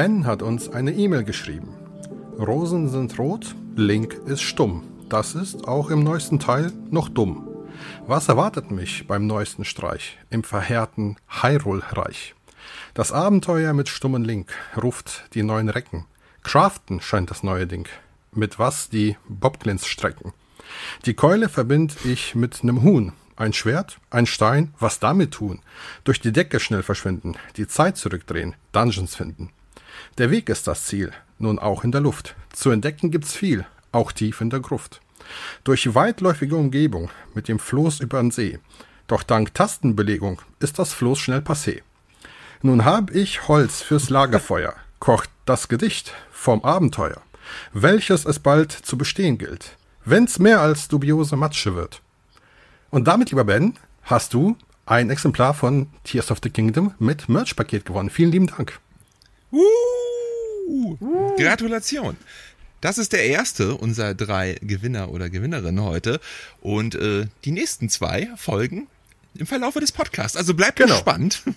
Ben hat uns eine E-Mail geschrieben. Rosen sind rot, Link ist stumm. Das ist auch im neuesten Teil noch dumm. Was erwartet mich beim neuesten Streich im verheerten Hyrule-Reich? Das Abenteuer mit stummen Link ruft die neuen Recken. Craften scheint das neue Ding. Mit was die Bobglins strecken. Die Keule verbind ich mit nem Huhn. Ein Schwert, ein Stein, was damit tun? Durch die Decke schnell verschwinden, die Zeit zurückdrehen, Dungeons finden. Der Weg ist das Ziel, nun auch in der Luft. Zu entdecken gibt's viel, auch tief in der Gruft. Durch weitläufige Umgebung mit dem Floß übern See. Doch dank Tastenbelegung ist das Floß schnell passé. Nun hab ich Holz fürs Lagerfeuer, kocht das Gedicht vom Abenteuer, welches es bald zu bestehen gilt, wenn's mehr als dubiose Matsche wird. Und damit, lieber Ben, hast du ein Exemplar von Tears of the Kingdom mit Merch-Paket gewonnen. Vielen lieben Dank. Uh, Gratulation. Das ist der erste unserer drei Gewinner oder Gewinnerinnen heute. Und äh, die nächsten zwei folgen im Verlaufe des Podcasts. Also bleibt Genau. gespannt.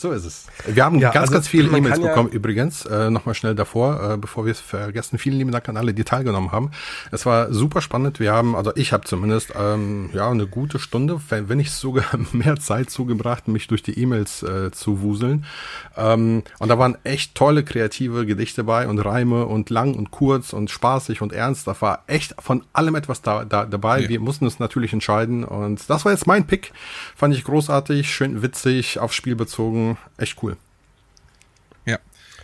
So ist es. Wir haben Ja, ganz, also ganz viele E-Mails kann ja- bekommen übrigens. Äh, Nochmal schnell davor, äh, bevor wir es vergessen. Vielen lieben Dank an alle, die teilgenommen haben. Es war super spannend. Wir haben, also ich habe zumindest ähm, ja eine gute Stunde, wenn nicht sogar mehr Zeit zugebracht, mich durch die E-Mails äh, zu wuseln. Ähm, und da waren echt tolle kreative Gedichte bei und Reime und lang und kurz und spaßig und ernst. Da war echt von allem etwas da, da dabei. Ja. Wir mussten uns natürlich entscheiden und das war jetzt mein Pick. Fand ich großartig, schön witzig, aufs Spiel bezogen, echt cool. Ja.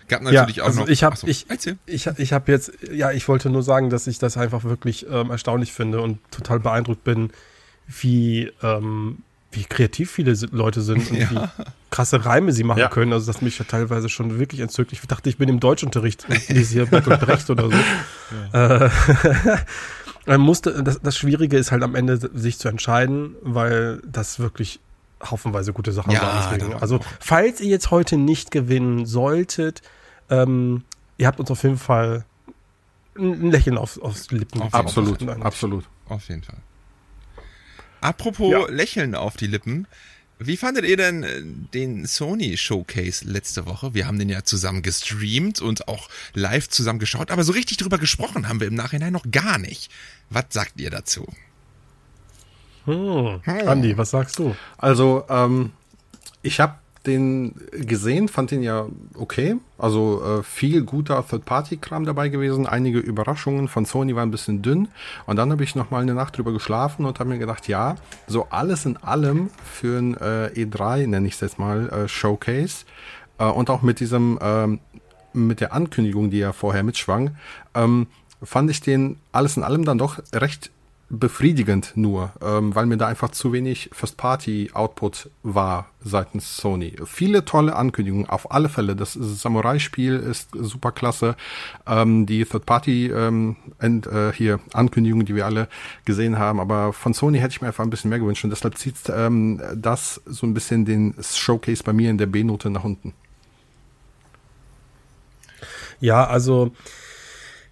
Gab natürlich auch also noch. ich habe Achso, ich erzähl. ich, ich habe jetzt ja ich wollte nur sagen, dass ich das einfach wirklich ähm, erstaunlich finde und total beeindruckt bin, wie ähm, wie kreativ viele Leute sind und Ja. wie krasse Reime sie machen Ja. können. Also das mich ja teilweise schon wirklich entzückt. Ich dachte, ich bin im Deutschunterricht und lese hier Bertolt Brecht oder so. Äh, man musste, das, das Schwierige ist halt am Ende sich zu entscheiden, weil das wirklich haufenweise gute Sachen Ja. Deswegen. doch, Also falls ihr jetzt heute nicht gewinnen solltet, ähm, ihr habt uns auf jeden Fall ein Lächeln auf, aufs Lippen. Auf. Absolut, absolut. Auf jeden Fall. Apropos Ja. Lächeln auf die Lippen. Wie fandet ihr denn äh, den Sony Showcase letzte Woche? Wir haben den ja zusammen gestreamt und auch live zusammen geschaut, aber so richtig drüber gesprochen haben wir im Nachhinein noch gar nicht. Was sagt ihr dazu? Hm. Andi, was sagst du? Also, ähm, ich habe den gesehen, fand den ja okay. Also äh, viel guter Third-Party-Kram dabei gewesen. Einige Überraschungen von Sony waren ein bisschen dünn. Und dann habe ich noch mal eine Nacht drüber geschlafen und habe mir gedacht, ja, so alles in allem für ein äh, E3, nenne ich es jetzt mal, äh, Showcase. Äh, und auch mit diesem, ähm, mit der Ankündigung, die ja vorher mitschwang, ähm, fand ich den alles in allem dann doch recht befriedigend nur, ähm, weil mir da einfach zu wenig First-Party-Output war seitens Sony. Viele tolle Ankündigungen, auf alle Fälle. Das Samurai-Spiel ist super klasse. Ähm, die Third-Party ähm, äh, die wir alle gesehen haben, aber von Sony hätte ich mir einfach ein bisschen mehr gewünscht und deshalb zieht ähm, das so ein bisschen den Showcase bei mir in der B-Note nach unten. Ja, also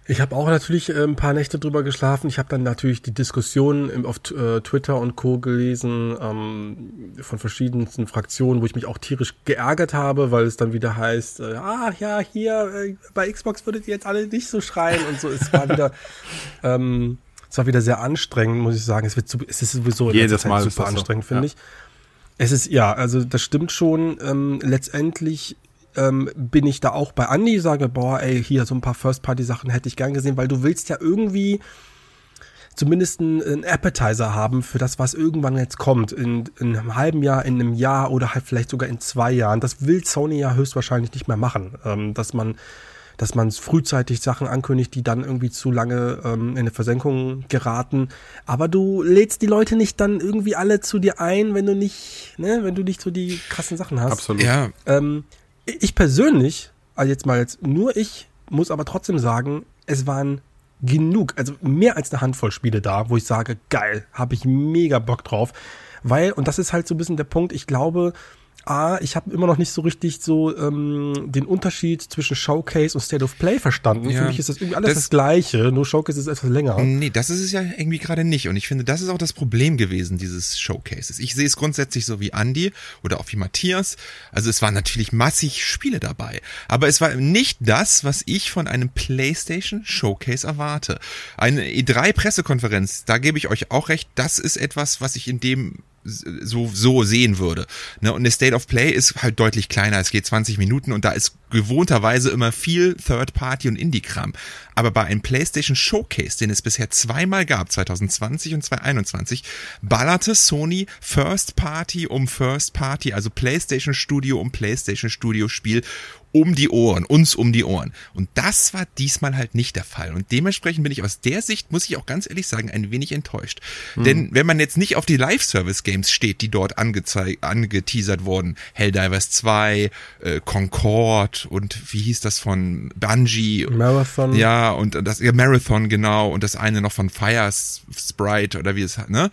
ich habe auch natürlich äh, ein paar Nächte drüber geschlafen. Ich habe dann natürlich die Diskussionen auf äh, Twitter und Co. gelesen ähm, von verschiedensten Fraktionen, wo ich mich auch tierisch geärgert habe, weil es dann wieder heißt, äh, ah ja, hier äh, bei Xbox würdet ihr jetzt alle nicht so schreien und so. Es war wieder, ähm, es war wieder sehr anstrengend, muss ich sagen. Es wird, zu, es ist sowieso Jedes Mal super das so, anstrengend, finde ja. ich. Es ist, ja, also das stimmt schon. Ähm, letztendlich ähm, bin ich da auch bei Andy, sage, boah, ey, hier so ein paar First-Party-Sachen hätte ich gern gesehen, weil du willst ja irgendwie zumindest einen, Appetizer haben für das, was irgendwann jetzt kommt. In, in einem halben Jahr, in einem Jahr oder halt vielleicht sogar in zwei Jahren. Das will Sony ja höchstwahrscheinlich nicht mehr machen. Ähm, dass man dass man frühzeitig Sachen ankündigt, die dann irgendwie zu lange ähm, in eine Versenkung geraten. Aber du lädst die Leute nicht dann irgendwie alle zu dir ein, wenn du nicht, ne, wenn du nicht so die krassen Sachen hast. Absolut. Ja, Ähm, ich persönlich, also jetzt mal jetzt nur ich, muss aber trotzdem sagen, es waren genug, also mehr als eine Handvoll Spiele da, wo ich sage, geil, habe ich mega Bock drauf. Weil, und das ist halt so ein bisschen der Punkt, ich glaube, A, ich habe immer noch nicht so richtig so ähm, den Unterschied zwischen Showcase und State of Play verstanden. Ja, Für mich ist das irgendwie alles das, das- das Gleiche, nur Showcase ist etwas länger. Nee, das ist es ja irgendwie gerade nicht. Und ich finde, das ist auch das Problem gewesen, dieses Showcases. Ich sehe es grundsätzlich so wie Andy oder auch wie Matthias. Also es waren natürlich massig Spiele dabei. Aber es war nicht das, was ich von einem PlayStation Showcase erwarte. Eine E3-Pressekonferenz, da gebe ich euch auch recht, das ist etwas, was ich in dem so, so sehen würde. Ne? Und eine State of Play ist halt deutlich kleiner. Es geht 20 Minuten und da ist gewohnterweise immer viel Third-Party und Indie-Kram. Aber bei einem PlayStation Showcase, den es bisher zweimal gab, 2020 und 2021, ballerte Sony First Party um First Party, also PlayStation Studio um PlayStation Studio Spiel um die Ohren, uns um die Ohren. Und das war diesmal halt nicht der Fall. Und dementsprechend bin ich aus der Sicht, muss ich auch ganz ehrlich sagen, ein wenig enttäuscht. Denn wenn man jetzt nicht auf die Live-Service-Games steht, die dort angezeigt, angeteasert wurden, Helldivers 2, äh, Concord und wie hieß das von Bungie? Marathon. Ja, und das ja, Marathon, genau, und das eine noch von Fire Sprite oder wie es hat, ne?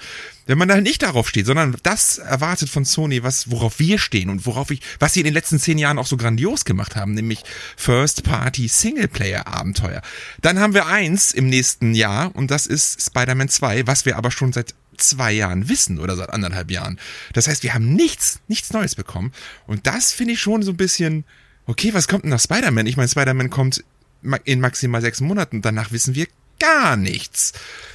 Wenn man da nicht darauf steht, sondern das erwartet von Sony, was, worauf wir stehen und worauf ich, was sie in den letzten zehn Jahren auch so grandios gemacht haben, nämlich First Party Singleplayer Abenteuer. Dann haben wir eins im nächsten Jahr und das ist Spider-Man 2, was wir aber schon seit zwei Jahren wissen oder seit anderthalb Jahren. Das heißt, wir haben nichts, nichts Neues bekommen. Und das finde ich schon so ein bisschen, okay, was kommt denn nach Spider-Man? Ich meine, Spider-Man kommt in maximal sechs Monaten, danach wissen wir gar nichts.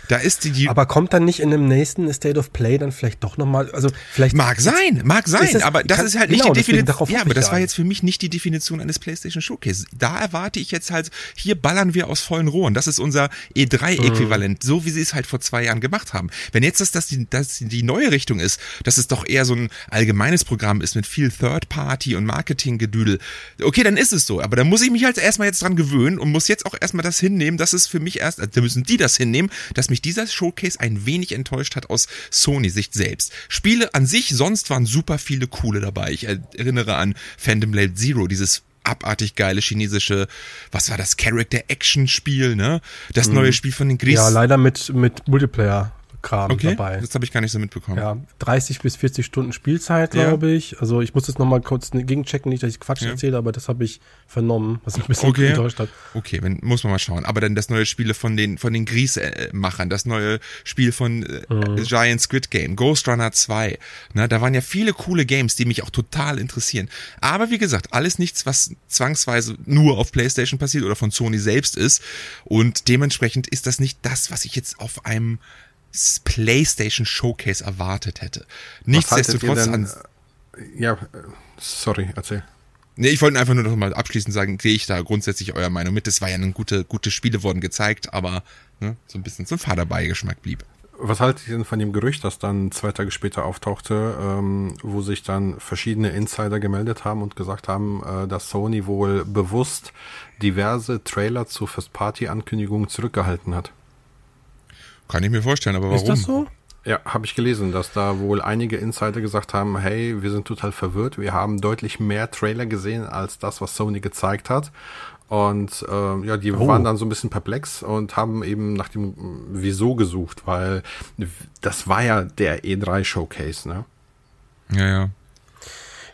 Da ist die, die Aber kommt dann nicht in dem nächsten State of Play dann vielleicht doch nochmal, also vielleicht Mag sein, mag sein, das- aber das kann- ist halt genau, nicht die deswegen Definition. Ja, aber das war jetzt für mich nicht die Definition eines PlayStation Showcase. Da erwarte ich jetzt halt, hier ballern wir aus vollen Rohren. Das ist unser E3-Äquivalent, Mhm. so wie sie es halt vor zwei Jahren gemacht haben. Wenn jetzt das, das, die, das die neue Richtung ist, dass es doch eher so ein allgemeines Programm ist mit viel Third-Party und Marketing-Gedüdel, okay, dann ist es so. Aber da muss ich mich halt erstmal jetzt dran gewöhnen und muss jetzt auch erstmal das hinnehmen, dass es für mich erst, da müssen die das hinnehmen, dass mich dieser Showcase ein wenig enttäuscht hat aus Sony-Sicht selbst. Spiele an sich sonst waren super viele coole dabei. Ich erinnere an Phantom Blade Zero, dieses abartig geile chinesische, was war das, Character-Action-Spiel, ne? Das neue Spiel von den Gries. ja leider mit mit Multiplayer Kram okay, dabei. das habe ich gar nicht so mitbekommen. Ja, 30 bis 40 Stunden Spielzeit, Ja. glaube ich. Also ich muss das nochmal kurz gegenchecken, nicht, dass ich Quatsch Ja. erzähle, aber das habe ich vernommen, was mich ein bisschen Okay. enttäuscht hat. Okay, wenn, muss man mal schauen. Aber dann das neue Spiel von den, von den Gries-Machern, das neue Spiel von äh, Mhm. Giant Squid Game, Ghost Runner 2. Ne, da waren ja viele coole Games, die mich auch total interessieren. Aber wie gesagt, alles nichts, was zwangsweise nur auf PlayStation passiert oder von Sony selbst ist. Und dementsprechend ist das nicht das, was ich jetzt auf einem PlayStation Showcase erwartet hätte. Nichtsdestotrotz denn, an, äh, Ja, äh, sorry, erzähl. Nee, ich wollte einfach nur noch mal abschließend sagen, gehe ich da grundsätzlich eurer Meinung mit. Es war ja ein gute, gute Spiele wurden gezeigt, aber ne, so ein bisschen zum Vaterbeigeschmack blieb. Was haltet ihr denn von dem Gerücht, das dann zwei Tage später auftauchte, ähm, wo sich dann verschiedene Insider gemeldet haben und gesagt haben, äh, dass Sony wohl bewusst diverse Trailer zu First-Party-Ankündigungen zurückgehalten hat? Kann ich mir vorstellen, aber warum? Ist das so? Ja, habe ich gelesen, dass da wohl einige Insider gesagt haben, hey, wir sind total verwirrt, wir haben deutlich mehr Trailer gesehen als das, was Sony gezeigt hat. Und äh, ja, die Oh. waren dann so ein bisschen perplex und haben eben nach dem äh, Wieso gesucht, weil das war ja der E3-Showcase, ne? Ja, ja.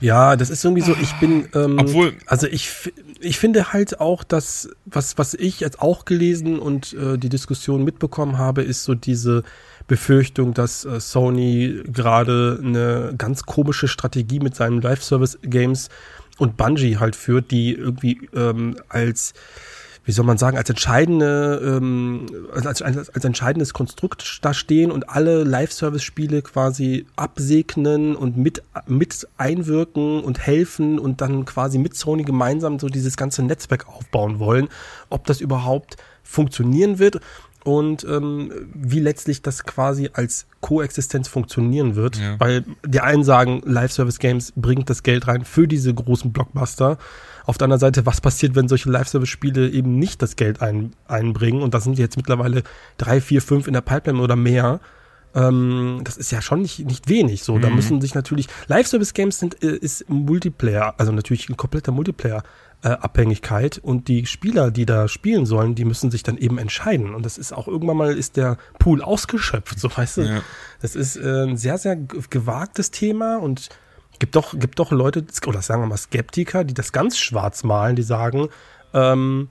Ja, das ist irgendwie so, ich bin, ähm, Obwohl- also ich, ich finde halt auch, dass, was, was ich jetzt auch gelesen und äh, die Diskussion mitbekommen habe, ist so diese Befürchtung, dass äh, Sony gerade eine ganz komische Strategie mit seinen Live-Service-Games und Bungie halt führt, die irgendwie ähm, als wie soll man sagen, als entscheidende, ähm, als, als, als entscheidendes Konstrukt da stehen und alle Live-Service-Spiele quasi absegnen und mit, mit einwirken und helfen und dann quasi mit Sony gemeinsam so dieses ganze Netzwerk aufbauen wollen, ob das überhaupt funktionieren wird und ähm, wie letztlich das quasi als Koexistenz funktionieren wird. Ja. Weil die einen sagen, Live-Service-Games bringt das Geld rein für diese großen Blockbuster. Auf der anderen Seite, was passiert, wenn solche Live-Service-Spiele eben nicht das Geld ein, einbringen? Und da sind jetzt mittlerweile drei, vier, fünf in der Pipeline oder mehr. Ähm, das ist ja schon nicht, nicht wenig. So, da müssen sich natürlich Live-Service-Games sind äh, ist Multiplayer, also natürlich ein kompletter Multiplayer. Äh, Abhängigkeit und die Spieler, die da spielen sollen, die müssen sich dann eben entscheiden und das ist auch irgendwann mal ist der Pool ausgeschöpft, so weißt du. Ja. Das ist äh, ein sehr sehr gewagtes Thema und Gibt doch, gibt doch Leute, oder sagen wir mal Skeptiker, die das ganz schwarz malen, die sagen, ähm,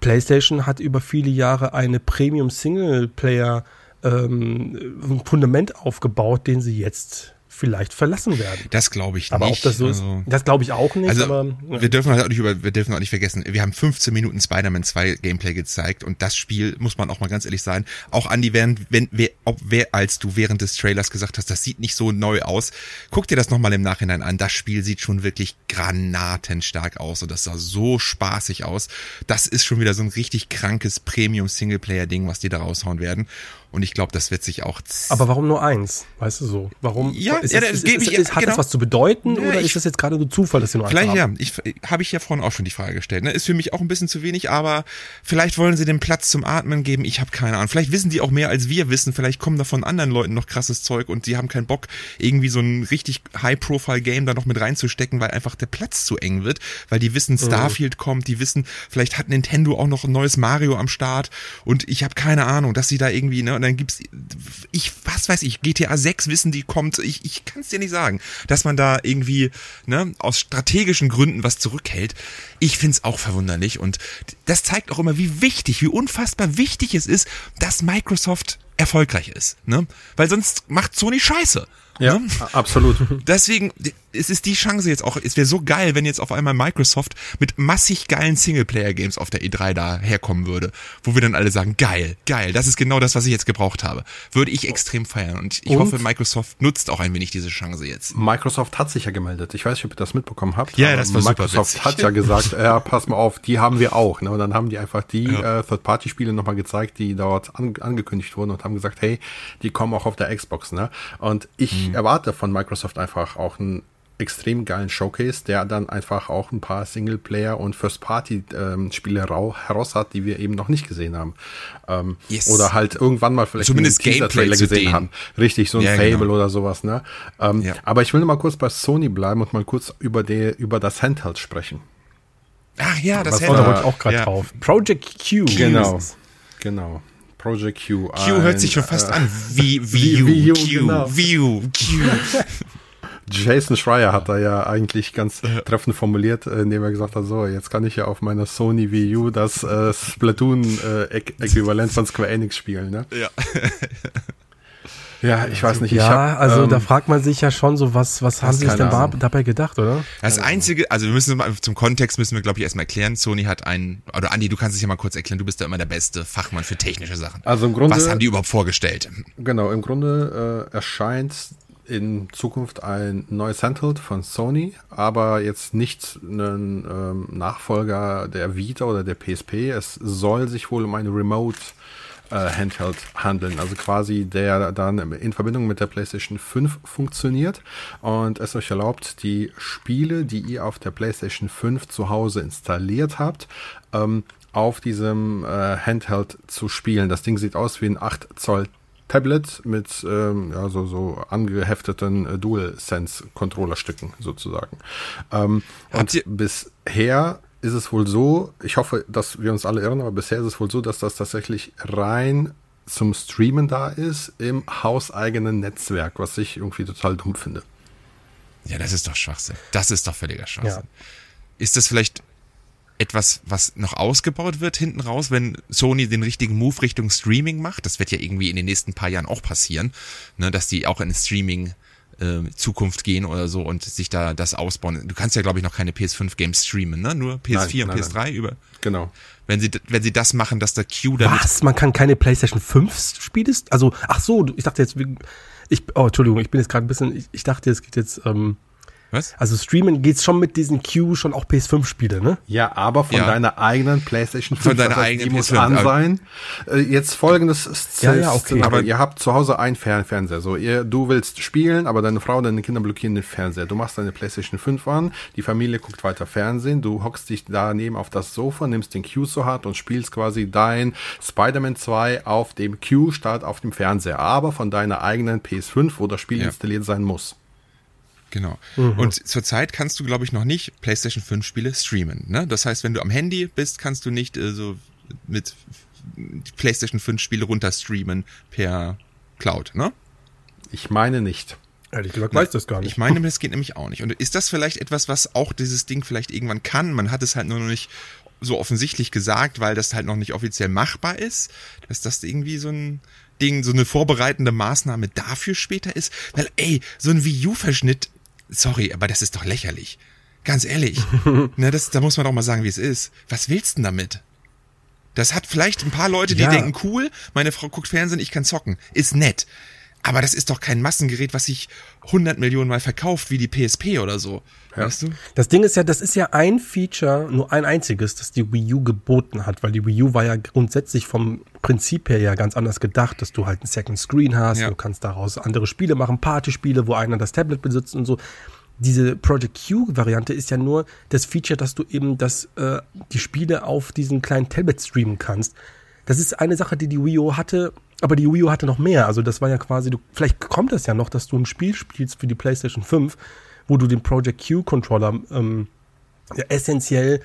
PlayStation hat über viele Jahre eine Premium Singleplayer ähm, Fundament aufgebaut, den sie jetzt vielleicht verlassen werden. Das glaube ich aber nicht. Ob das so also, ist, das glaube ich auch nicht. Also aber, ja. wir dürfen halt auch nicht über, wir dürfen auch nicht vergessen, wir haben 15 Minuten Spider-Man 2 Gameplay gezeigt und das Spiel muss man auch mal ganz ehrlich sein. Auch Andy, während, wenn, wer, ob wer, als du während des Trailers gesagt hast, das sieht nicht so neu aus, guck dir das nochmal im Nachhinein an. Das Spiel sieht schon wirklich granatenstark aus und das sah so spaßig aus. Das ist schon wieder so ein richtig krankes Premium Singleplayer Ding, was die da raushauen werden. Und ich glaube, das wird sich auch. Aber warum nur eins? Weißt du so? Warum? Ja, ist ja, das, ist, ist, ich- ist, hat genau. das was zu bedeuten Ja, oder ich- ist das jetzt gerade nur Zufall, dass sie nur eins Vielleicht haben? ja, ich habe ich ja vorhin auch schon die Frage gestellt. Ne? Ist für mich auch ein bisschen zu wenig, aber vielleicht wollen sie den Platz zum Atmen geben. Ich habe keine Ahnung. Vielleicht wissen die auch mehr als wir wissen. Vielleicht kommen da von anderen Leuten noch krasses Zeug und die haben keinen Bock, irgendwie so ein richtig High-Profile-Game da noch mit reinzustecken, weil einfach der Platz zu eng wird. Weil die wissen, Starfield kommt, die wissen, vielleicht hat Nintendo auch noch ein neues Mario am Start und ich habe keine Ahnung, dass sie da irgendwie, ne, und dann gibt's, ich, was weiß ich, GTA 6 wissen die kommt, ich, ich kann es dir nicht sagen, dass man da irgendwie, ne, aus strategischen Gründen was zurückhält. Ich find's auch verwunderlich und das zeigt auch immer, wie wichtig, wie unfassbar wichtig es ist, dass Microsoft erfolgreich ist, ne, weil sonst macht Sony Scheiße. Ja, Ne? absolut. Deswegen, es ist die Chance jetzt auch, es wäre so geil, wenn jetzt auf einmal Microsoft mit massig geilen Singleplayer-Games auf der E3 da herkommen würde, wo wir dann alle sagen, geil, geil, das ist genau das, was ich jetzt gebraucht habe. Würde ich extrem feiern und ich Und? hoffe, Microsoft nutzt auch ein wenig diese Chance jetzt. Microsoft hat sich ja gemeldet. Ich weiß nicht, ob ihr das mitbekommen habt. Ja, das war super Microsoft witzig. hat ja gesagt, ja, pass mal auf, die haben wir auch. Ne? Und dann haben die einfach die Ja. äh, Third-Party-Spiele nochmal gezeigt, die dort an, angekündigt wurden und haben gesagt, hey, die kommen auch auf der Xbox. Ne? Und ich Mhm. erwarte von Microsoft einfach auch einen extrem geilen Showcase, der dann einfach auch ein paar Singleplayer- und First-Party-Spiele rau heraus hat, die wir eben noch nicht gesehen haben. Ähm, Yes. Oder halt irgendwann mal vielleicht Zumindest einen Teaser-Trailer Gameplay gesehen denen. haben. Richtig, so ein Ja, Fable genau. oder sowas. Ne? Ähm, Ja. Aber ich will noch mal kurz bei Sony bleiben und mal kurz über, die, über das Handheld sprechen. Ach ja, das Was hätte da wollte ich auch gerade ja. drauf. Project Q. Genau. Genau. Project Q. Q hört sich schon fast äh, an wie Wie- Q, genau. View, Q. Jason Schreier hat da ja eigentlich ganz treffend formuliert, äh, indem er gesagt hat, so, jetzt kann ich ja auf meiner Sony Wii U das äh, Splatoon-Äquivalent von Square Enix spielen. Ne? Ja. Ja, ich weiß nicht. ich Ja, hab, also ähm, da fragt man sich ja schon so, was, was haben sie sich denn Ahnung. dabei gedacht, oder? Das einzige, also wir müssen zum Kontext müssen wir glaube ich erstmal erklären. Sony hat einen, oder Andi, du kannst es ja mal kurz erklären. Du bist ja immer der beste Fachmann für technische Sachen. Also im Grunde- was haben die überhaupt vorgestellt? Genau, im Grunde äh, erscheint in Zukunft ein neues Handheld von Sony, aber jetzt nicht ein ähm, Nachfolger der Vita oder der PSP. Es soll sich wohl um eine Remote äh, Handheld handeln, also quasi der dann in Verbindung mit der PlayStation 5 funktioniert und es euch erlaubt, die Spiele, die ihr auf der PlayStation 5 zu Hause installiert habt, ähm, auf diesem äh, Handheld zu spielen. Das Ding sieht aus wie ein 8 Zoll Tablet mit ähm, ja, so, so angehefteten äh, DualSense-Controllerstücken sozusagen. Ähm, und ihr- bisher ist es wohl so, ich hoffe, dass wir uns alle irren, aber bisher ist es wohl so, dass das tatsächlich rein zum Streamen da ist im hauseigenen Netzwerk, was ich irgendwie total dumm finde. Ja, das ist doch Schwachsinn. Das ist doch völliger Schwachsinn. Ja. Ist das vielleicht etwas, was noch ausgebaut wird hinten raus, wenn Sony den richtigen Move Richtung Streaming macht? Das wird ja irgendwie in den nächsten paar Jahren auch passieren, ne, dass die auch in Streaming äh, Zukunft gehen oder so und sich da das ausbauen. Du kannst ja, glaube ich, noch keine PS5-Games streamen, ne? Nur PS4 Nein, und nein, PS3 über. Genau. Wenn sie, wenn sie das machen, dass der Q damit. Was? Man kann keine PlayStation 5 Spiele? Also, ach so, ich dachte jetzt, ich, oh, Entschuldigung, ich bin jetzt gerade ein bisschen, ich, ich dachte, es geht jetzt, ähm, Was? also streamen geht's schon mit diesen Q schon auch PS5-Spiele, ne? Ja, aber von Ja. deiner eigenen PlayStation 5. Von deiner das heißt, eigenen die muss PS5, an sein. Äh, jetzt folgendes Ja, ja, okay. Szenario. Aber- ihr habt zu Hause einen Fern Fernseher. So, ihr, du willst spielen, aber deine Frau, deine Kinder blockieren den Fernseher. Du machst deine PlayStation 5 an, die Familie guckt weiter Fernsehen, du hockst dich daneben auf das Sofa, nimmst den Q so hart und spielst quasi dein Spider-Man 2 auf dem Q statt auf dem Fernseher. Aber von deiner eigenen PS5, wo das Spiel Ja. installiert sein muss. Genau. Und zurzeit kannst du, glaube ich, noch nicht PlayStation 5 Spiele streamen. Ne? Das heißt, wenn du am Handy bist, kannst du nicht äh, so mit PlayStation 5 Spiele runterstreamen per Cloud, ne? Ich meine nicht. Ehrlich gesagt weiß das gar nicht. Ich meine, das geht nämlich auch nicht. Und ist das vielleicht etwas, was auch dieses Ding vielleicht irgendwann kann? Man hat es halt nur noch nicht so offensichtlich gesagt, weil das halt noch nicht offiziell machbar ist, dass das irgendwie so ein Ding, so eine vorbereitende Maßnahme dafür später ist. Weil, ey, so ein Wii U-Verschnitt, sorry, aber das ist doch lächerlich. Ganz ehrlich. ne, das, da muss man doch mal sagen, wie es ist. Was willst du denn damit? Das hat vielleicht ein paar Leute, die Ja. denken, cool, meine Frau guckt Fernsehen, ich kann zocken. Ist nett. Aber das ist doch kein Massengerät, was sich 100 Millionen Mal verkauft, wie die PSP oder so. Weißt du? Das Ding ist ja, das ist ja ein Feature, nur ein einziges, das die Wii U geboten hat, weil die Wii U war ja grundsätzlich vom Prinzip her ja ganz anders gedacht, dass du halt einen Second Screen hast, Ja. du kannst daraus andere Spiele machen, Partyspiele, wo einer das Tablet besitzt und so. Diese Project Q-Variante ist ja nur das Feature, dass du eben das, äh, die Spiele auf diesen kleinen Tablet streamen kannst. Das ist eine Sache, die die Wii U hatte, aber die Wii U hatte noch mehr. Also das war ja quasi, du, vielleicht kommt es ja noch, dass du ein Spiel spielst für die PlayStation 5, wo du den Project Q-Controller ähm, ja, essentiell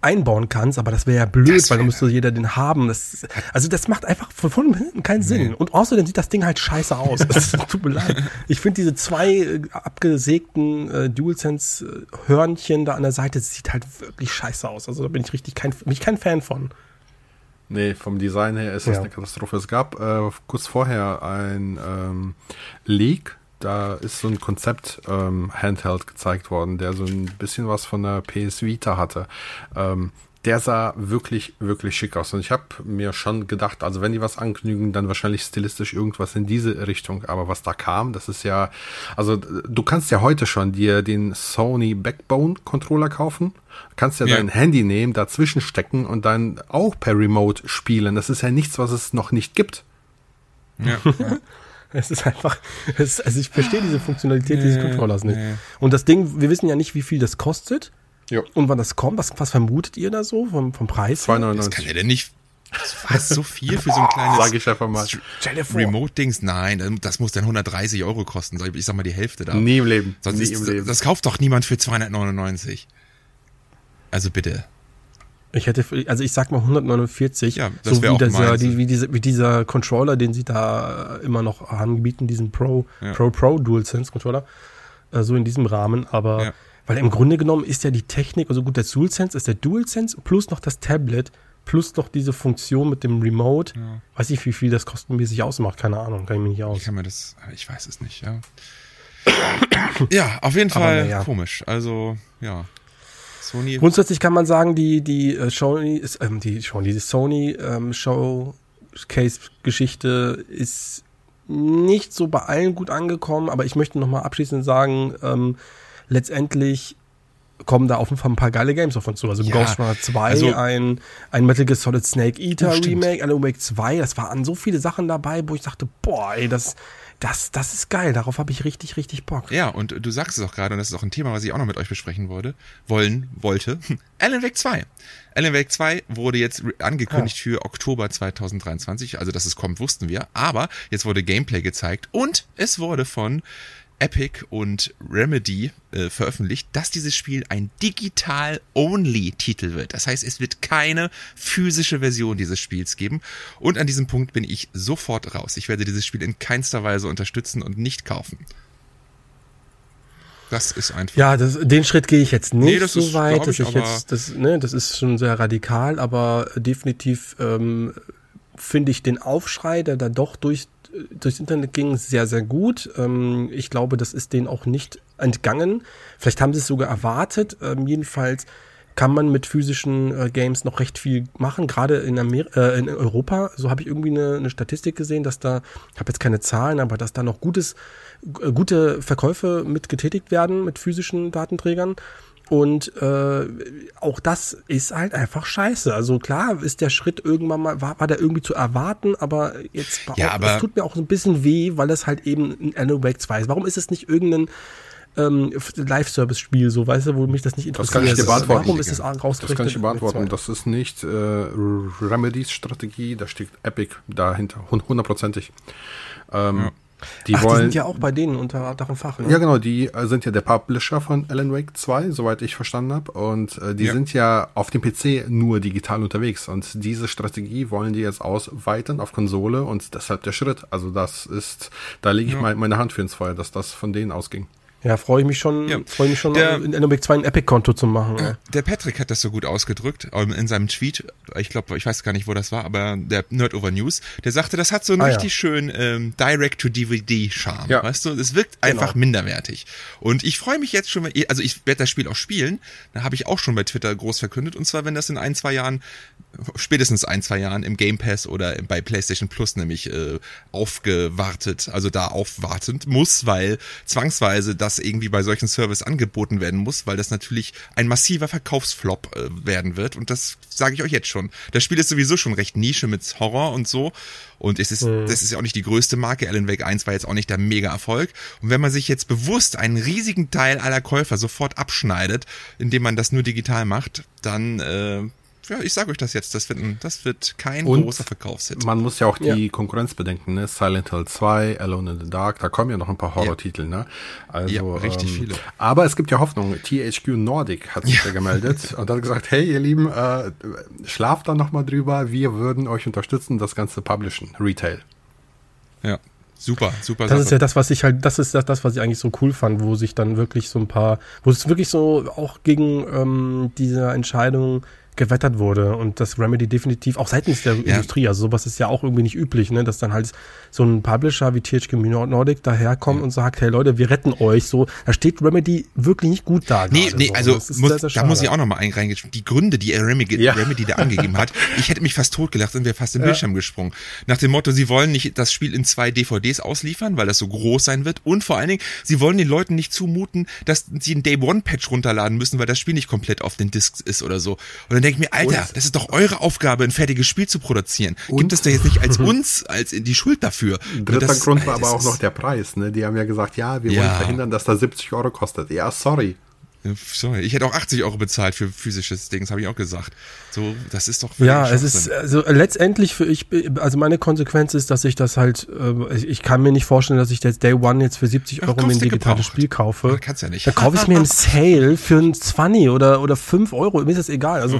einbauen kannst, aber das wäre ja blöd, Das weil dann wär- müsste jeder den haben. Das, also das macht einfach von vorne bis hinten keinen Sinn. Und außerdem sieht das Ding halt scheiße aus. Das tut mir leid. Ich finde diese zwei äh, abgesägten äh, DualSense-Hörnchen da an der Seite, das sieht halt wirklich scheiße aus. Also da bin ich richtig kein, bin ich kein Fan von. Nee, vom Design her ist das Ja. eine Katastrophe. Es gab äh, kurz vorher ein ähm, Leak, da ist so ein Konzept ähm, Handheld gezeigt worden, der so ein bisschen was von der PS Vita hatte. Ähm, der sah wirklich, wirklich schick aus. Und ich habe mir schon gedacht, also wenn die was ankündigen, dann wahrscheinlich stilistisch irgendwas in diese Richtung. Aber was da kam, das ist ja, also du kannst ja heute schon dir den Sony Backbone Controller kaufen, kannst ja, Ja. dein Handy nehmen, dazwischen stecken und dann auch per Remote spielen. Das ist ja nichts, was es noch nicht gibt. Ja. Es ist einfach, es, also ich verstehe diese Funktionalität dieses Nee, Controllers nicht. nee. Und das Ding, wir wissen ja nicht, wie viel das kostet Ja. und wann das kommt. Was, was vermutet ihr da so vom, vom Preis? her? Das kann 2,99. er denn nicht. Was, so viel für so ein kleines Sag ich einfach mal. Remote-Dings? Nein, das muss dann 130 Euro kosten. Sag Ich sag mal die Hälfte da. Nie im Leben. Sonst Nie ist, im Leben. das kauft doch niemand für 299. Also bitte. Ich hätte, also ich sag mal 149. Ja, das so wie auch dieser, die, wie, diese, wie dieser Controller, den sie da immer noch anbieten, diesen Pro, Ja. Pro Pro DualSense Controller, äh, so in diesem Rahmen. Aber Ja. Weil im Grunde genommen ist ja die Technik, also gut, der DualSense ist der DualSense plus noch das Tablet plus noch diese Funktion mit dem Remote. Ja. Weiß ich, wie viel das kostenmäßig ausmacht, keine Ahnung, kann ich mir nicht Ich aus. kann mir das, ich weiß es nicht, ja. Ja, auf jeden Aber Fall ja. komisch. Also, ja. Sony. Grundsätzlich kann man sagen, die, die äh, Sony, ist, ähm, die, Sony, die Sony ähm, Showcase-Geschichte ist nicht so bei allen gut angekommen, aber ich möchte nochmal abschließend sagen, ähm, letztendlich kommen da auf jeden Fall ein paar geile Games auf uns zu. Also Ja, Ghost Runner 2, also- ein, ein Metal Gear Solid Snake Eater Oh. Remake, Alan Wake 2, das waren so viele Sachen dabei, wo ich dachte, boah, ey, das, das, das ist geil, darauf habe ich richtig, richtig Bock. Ja, und du sagst es auch gerade, und das ist auch ein Thema, was ich auch noch mit euch besprechen wollte, wollen, wollte. Alan Wake 2. Alan Wake 2 wurde jetzt angekündigt für Oktober 2023, also dass es kommt, wussten wir, aber jetzt wurde Gameplay gezeigt und es wurde von Epic und Remedy äh, veröffentlicht, dass dieses Spiel ein digital-only-Titel wird. Das heißt, es wird keine physische Version dieses Spiels geben. Und an diesem Punkt bin ich sofort raus. Ich werde dieses Spiel in keinster Weise unterstützen und nicht kaufen. Das ist einfach. Ja, das, den Schritt gehe ich jetzt nicht Nee, das so ist, weit, glaub dass ich, ich jetzt, das, ne, das ist schon sehr radikal, aber definitiv ähm, finde ich den Aufschrei, der da doch durch, durchs Internet ging, sehr, sehr gut. Ähm, ich glaube, das ist denen auch nicht entgangen. Vielleicht haben sie es sogar erwartet. Ähm, jedenfalls kann man mit physischen äh, Games noch recht viel machen, gerade in, Amer äh, in Europa. So habe ich irgendwie eine, eine Statistik gesehen, dass da, ich habe jetzt keine Zahlen, aber dass da noch gutes, gute Verkäufe mit getätigt werden mit physischen Datenträgern. Und äh, auch das ist halt einfach scheiße. Also klar ist der Schritt irgendwann mal, war, war der irgendwie zu erwarten, aber jetzt Ja, auch, aber- es tut mir auch ein bisschen weh, weil es halt eben ein Alan Wake 2 ist. Warum ist es nicht irgendein ähm, Live-Service-Spiel, so weißt du, wo mich das nicht Das interessiert? kann ich dir beantworten. Warum ist es rausgerechnet? Das kann ich dir beantworten. Das ist nicht äh, Remedys Strategie, da steckt Epic dahinter, hun- hundertprozentig. Ähm, Die Ach, die wollen, sind ja auch bei denen unter und Fach. Ne? Ja, genau, die äh, sind ja der Publisher von Alan Wake 2, soweit ich verstanden habe. Und äh, die Ja. sind ja auf dem PC nur digital unterwegs. Und diese Strategie wollen die jetzt ausweiten auf Konsole und deshalb der Schritt. Also das ist, da lege ich mein, meine Hand für ins Feuer, dass das von denen ausging. Ja, freue ich mich schon, Ja. freue mich schon, Der- in Alan 2 ein Epic-Konto zu machen. ey. Der Patrick hat das so gut ausgedrückt ähm, in seinem Tweet. Ich glaube, ich weiß gar nicht, wo das war, aber der Nerd Over News, der sagte, das hat so einen Ah, ja. richtig schönen ähm, Direct-to-DVD-Charme. Ja. Weißt du, es wirkt einfach minderwertig. Und ich freue mich jetzt schon, also ich werde das Spiel auch spielen. Da habe ich auch schon bei Twitter groß verkündet. Und zwar, wenn das in ein, zwei Jahren, spätestens ein, zwei Jahren im Game Pass oder bei PlayStation Plus nämlich äh, aufgewartet, also da aufwartend muss, weil zwangsweise das irgendwie bei solchen Service angeboten werden muss, weil das natürlich ein massiver Verkaufsflop äh, werden wird. Und das sage ich euch jetzt schon. Das Spiel ist sowieso schon recht Nische mit Horror und so. Und es ist, das ist ja auch nicht die größte Marke. Alan Wake 1 war jetzt auch nicht der Mega-Erfolg. Und wenn man sich jetzt bewusst einen riesigen Teil aller Käufer sofort abschneidet, indem man das nur digital macht, dann, äh, ja, ich sage euch das jetzt, das wird, ein, das wird kein Und großer Verkaufshit. Man muss ja auch die Ja. Konkurrenz bedenken, ne? Silent Hill 2, Alone in the Dark, da kommen ja noch ein paar Horror-Titel, ne? Also, Ja, richtig ähm, viele. Aber es gibt ja Hoffnung. THQ Nordic hat sich Ja. ja gemeldet und hat gesagt, hey ihr Lieben, äh, schlaft da nochmal drüber, wir würden euch unterstützen, das Ganze publishen, Retail. Ja, super, super Das ist ja das, was ich halt, das ist das, das, was ich eigentlich so cool fand, wo sich dann wirklich so ein paar, wo es wirklich so auch gegen ähm, diese Entscheidung gewettert wurde und das Remedy definitiv auch seitens der Industrie, also sowas ist ja auch irgendwie nicht üblich, ne, dass dann halt so ein Publisher wie THQ Nordic daherkommt und sagt, hey Leute, wir retten euch, so, da steht Remedy wirklich nicht gut da. Nee, nee, so. also muss, sehr, sehr da muss ich auch noch mal ein- reingehen. Die Gründe, die Remedy, Ja. Remedy da angegeben hat, ich hätte mich fast totgelacht, sind wir fast im Bildschirm gesprungen. Nach dem Motto, sie wollen nicht das Spiel in zwei DVDs ausliefern, weil das so groß sein wird. Und vor allen Dingen, sie wollen den Leuten nicht zumuten, dass sie einen Day-One-Patch runterladen müssen, weil das Spiel nicht komplett auf den Discs ist oder so. Und dann denke ich mir, Alter, Und- das ist doch eure Aufgabe, ein fertiges Spiel zu produzieren. Gibt es da jetzt nicht als uns als die Schuld dafür? Und Dritter das- Grund war aber auch noch der Preis, ne? Die haben ja gesagt, ja, wir Ja. wollen verhindern, dass das 70 Euro kostet. Ja, sorry. Sorry, ich hätte auch 80 Euro bezahlt für physisches Dings, habe ich auch gesagt. So, das ist doch Ja, es ist also letztendlich für ich also meine Konsequenz ist, dass ich das halt äh, ich, kann mir nicht vorstellen, dass ich jetzt Day One jetzt für 70 Ja, Euro mir ein digitales. Spiel kaufe. Ja, kannst ja nicht. Da kaufe ich es mir im Sale für ein 20 oder oder 5 Euro, mir ist das egal. Also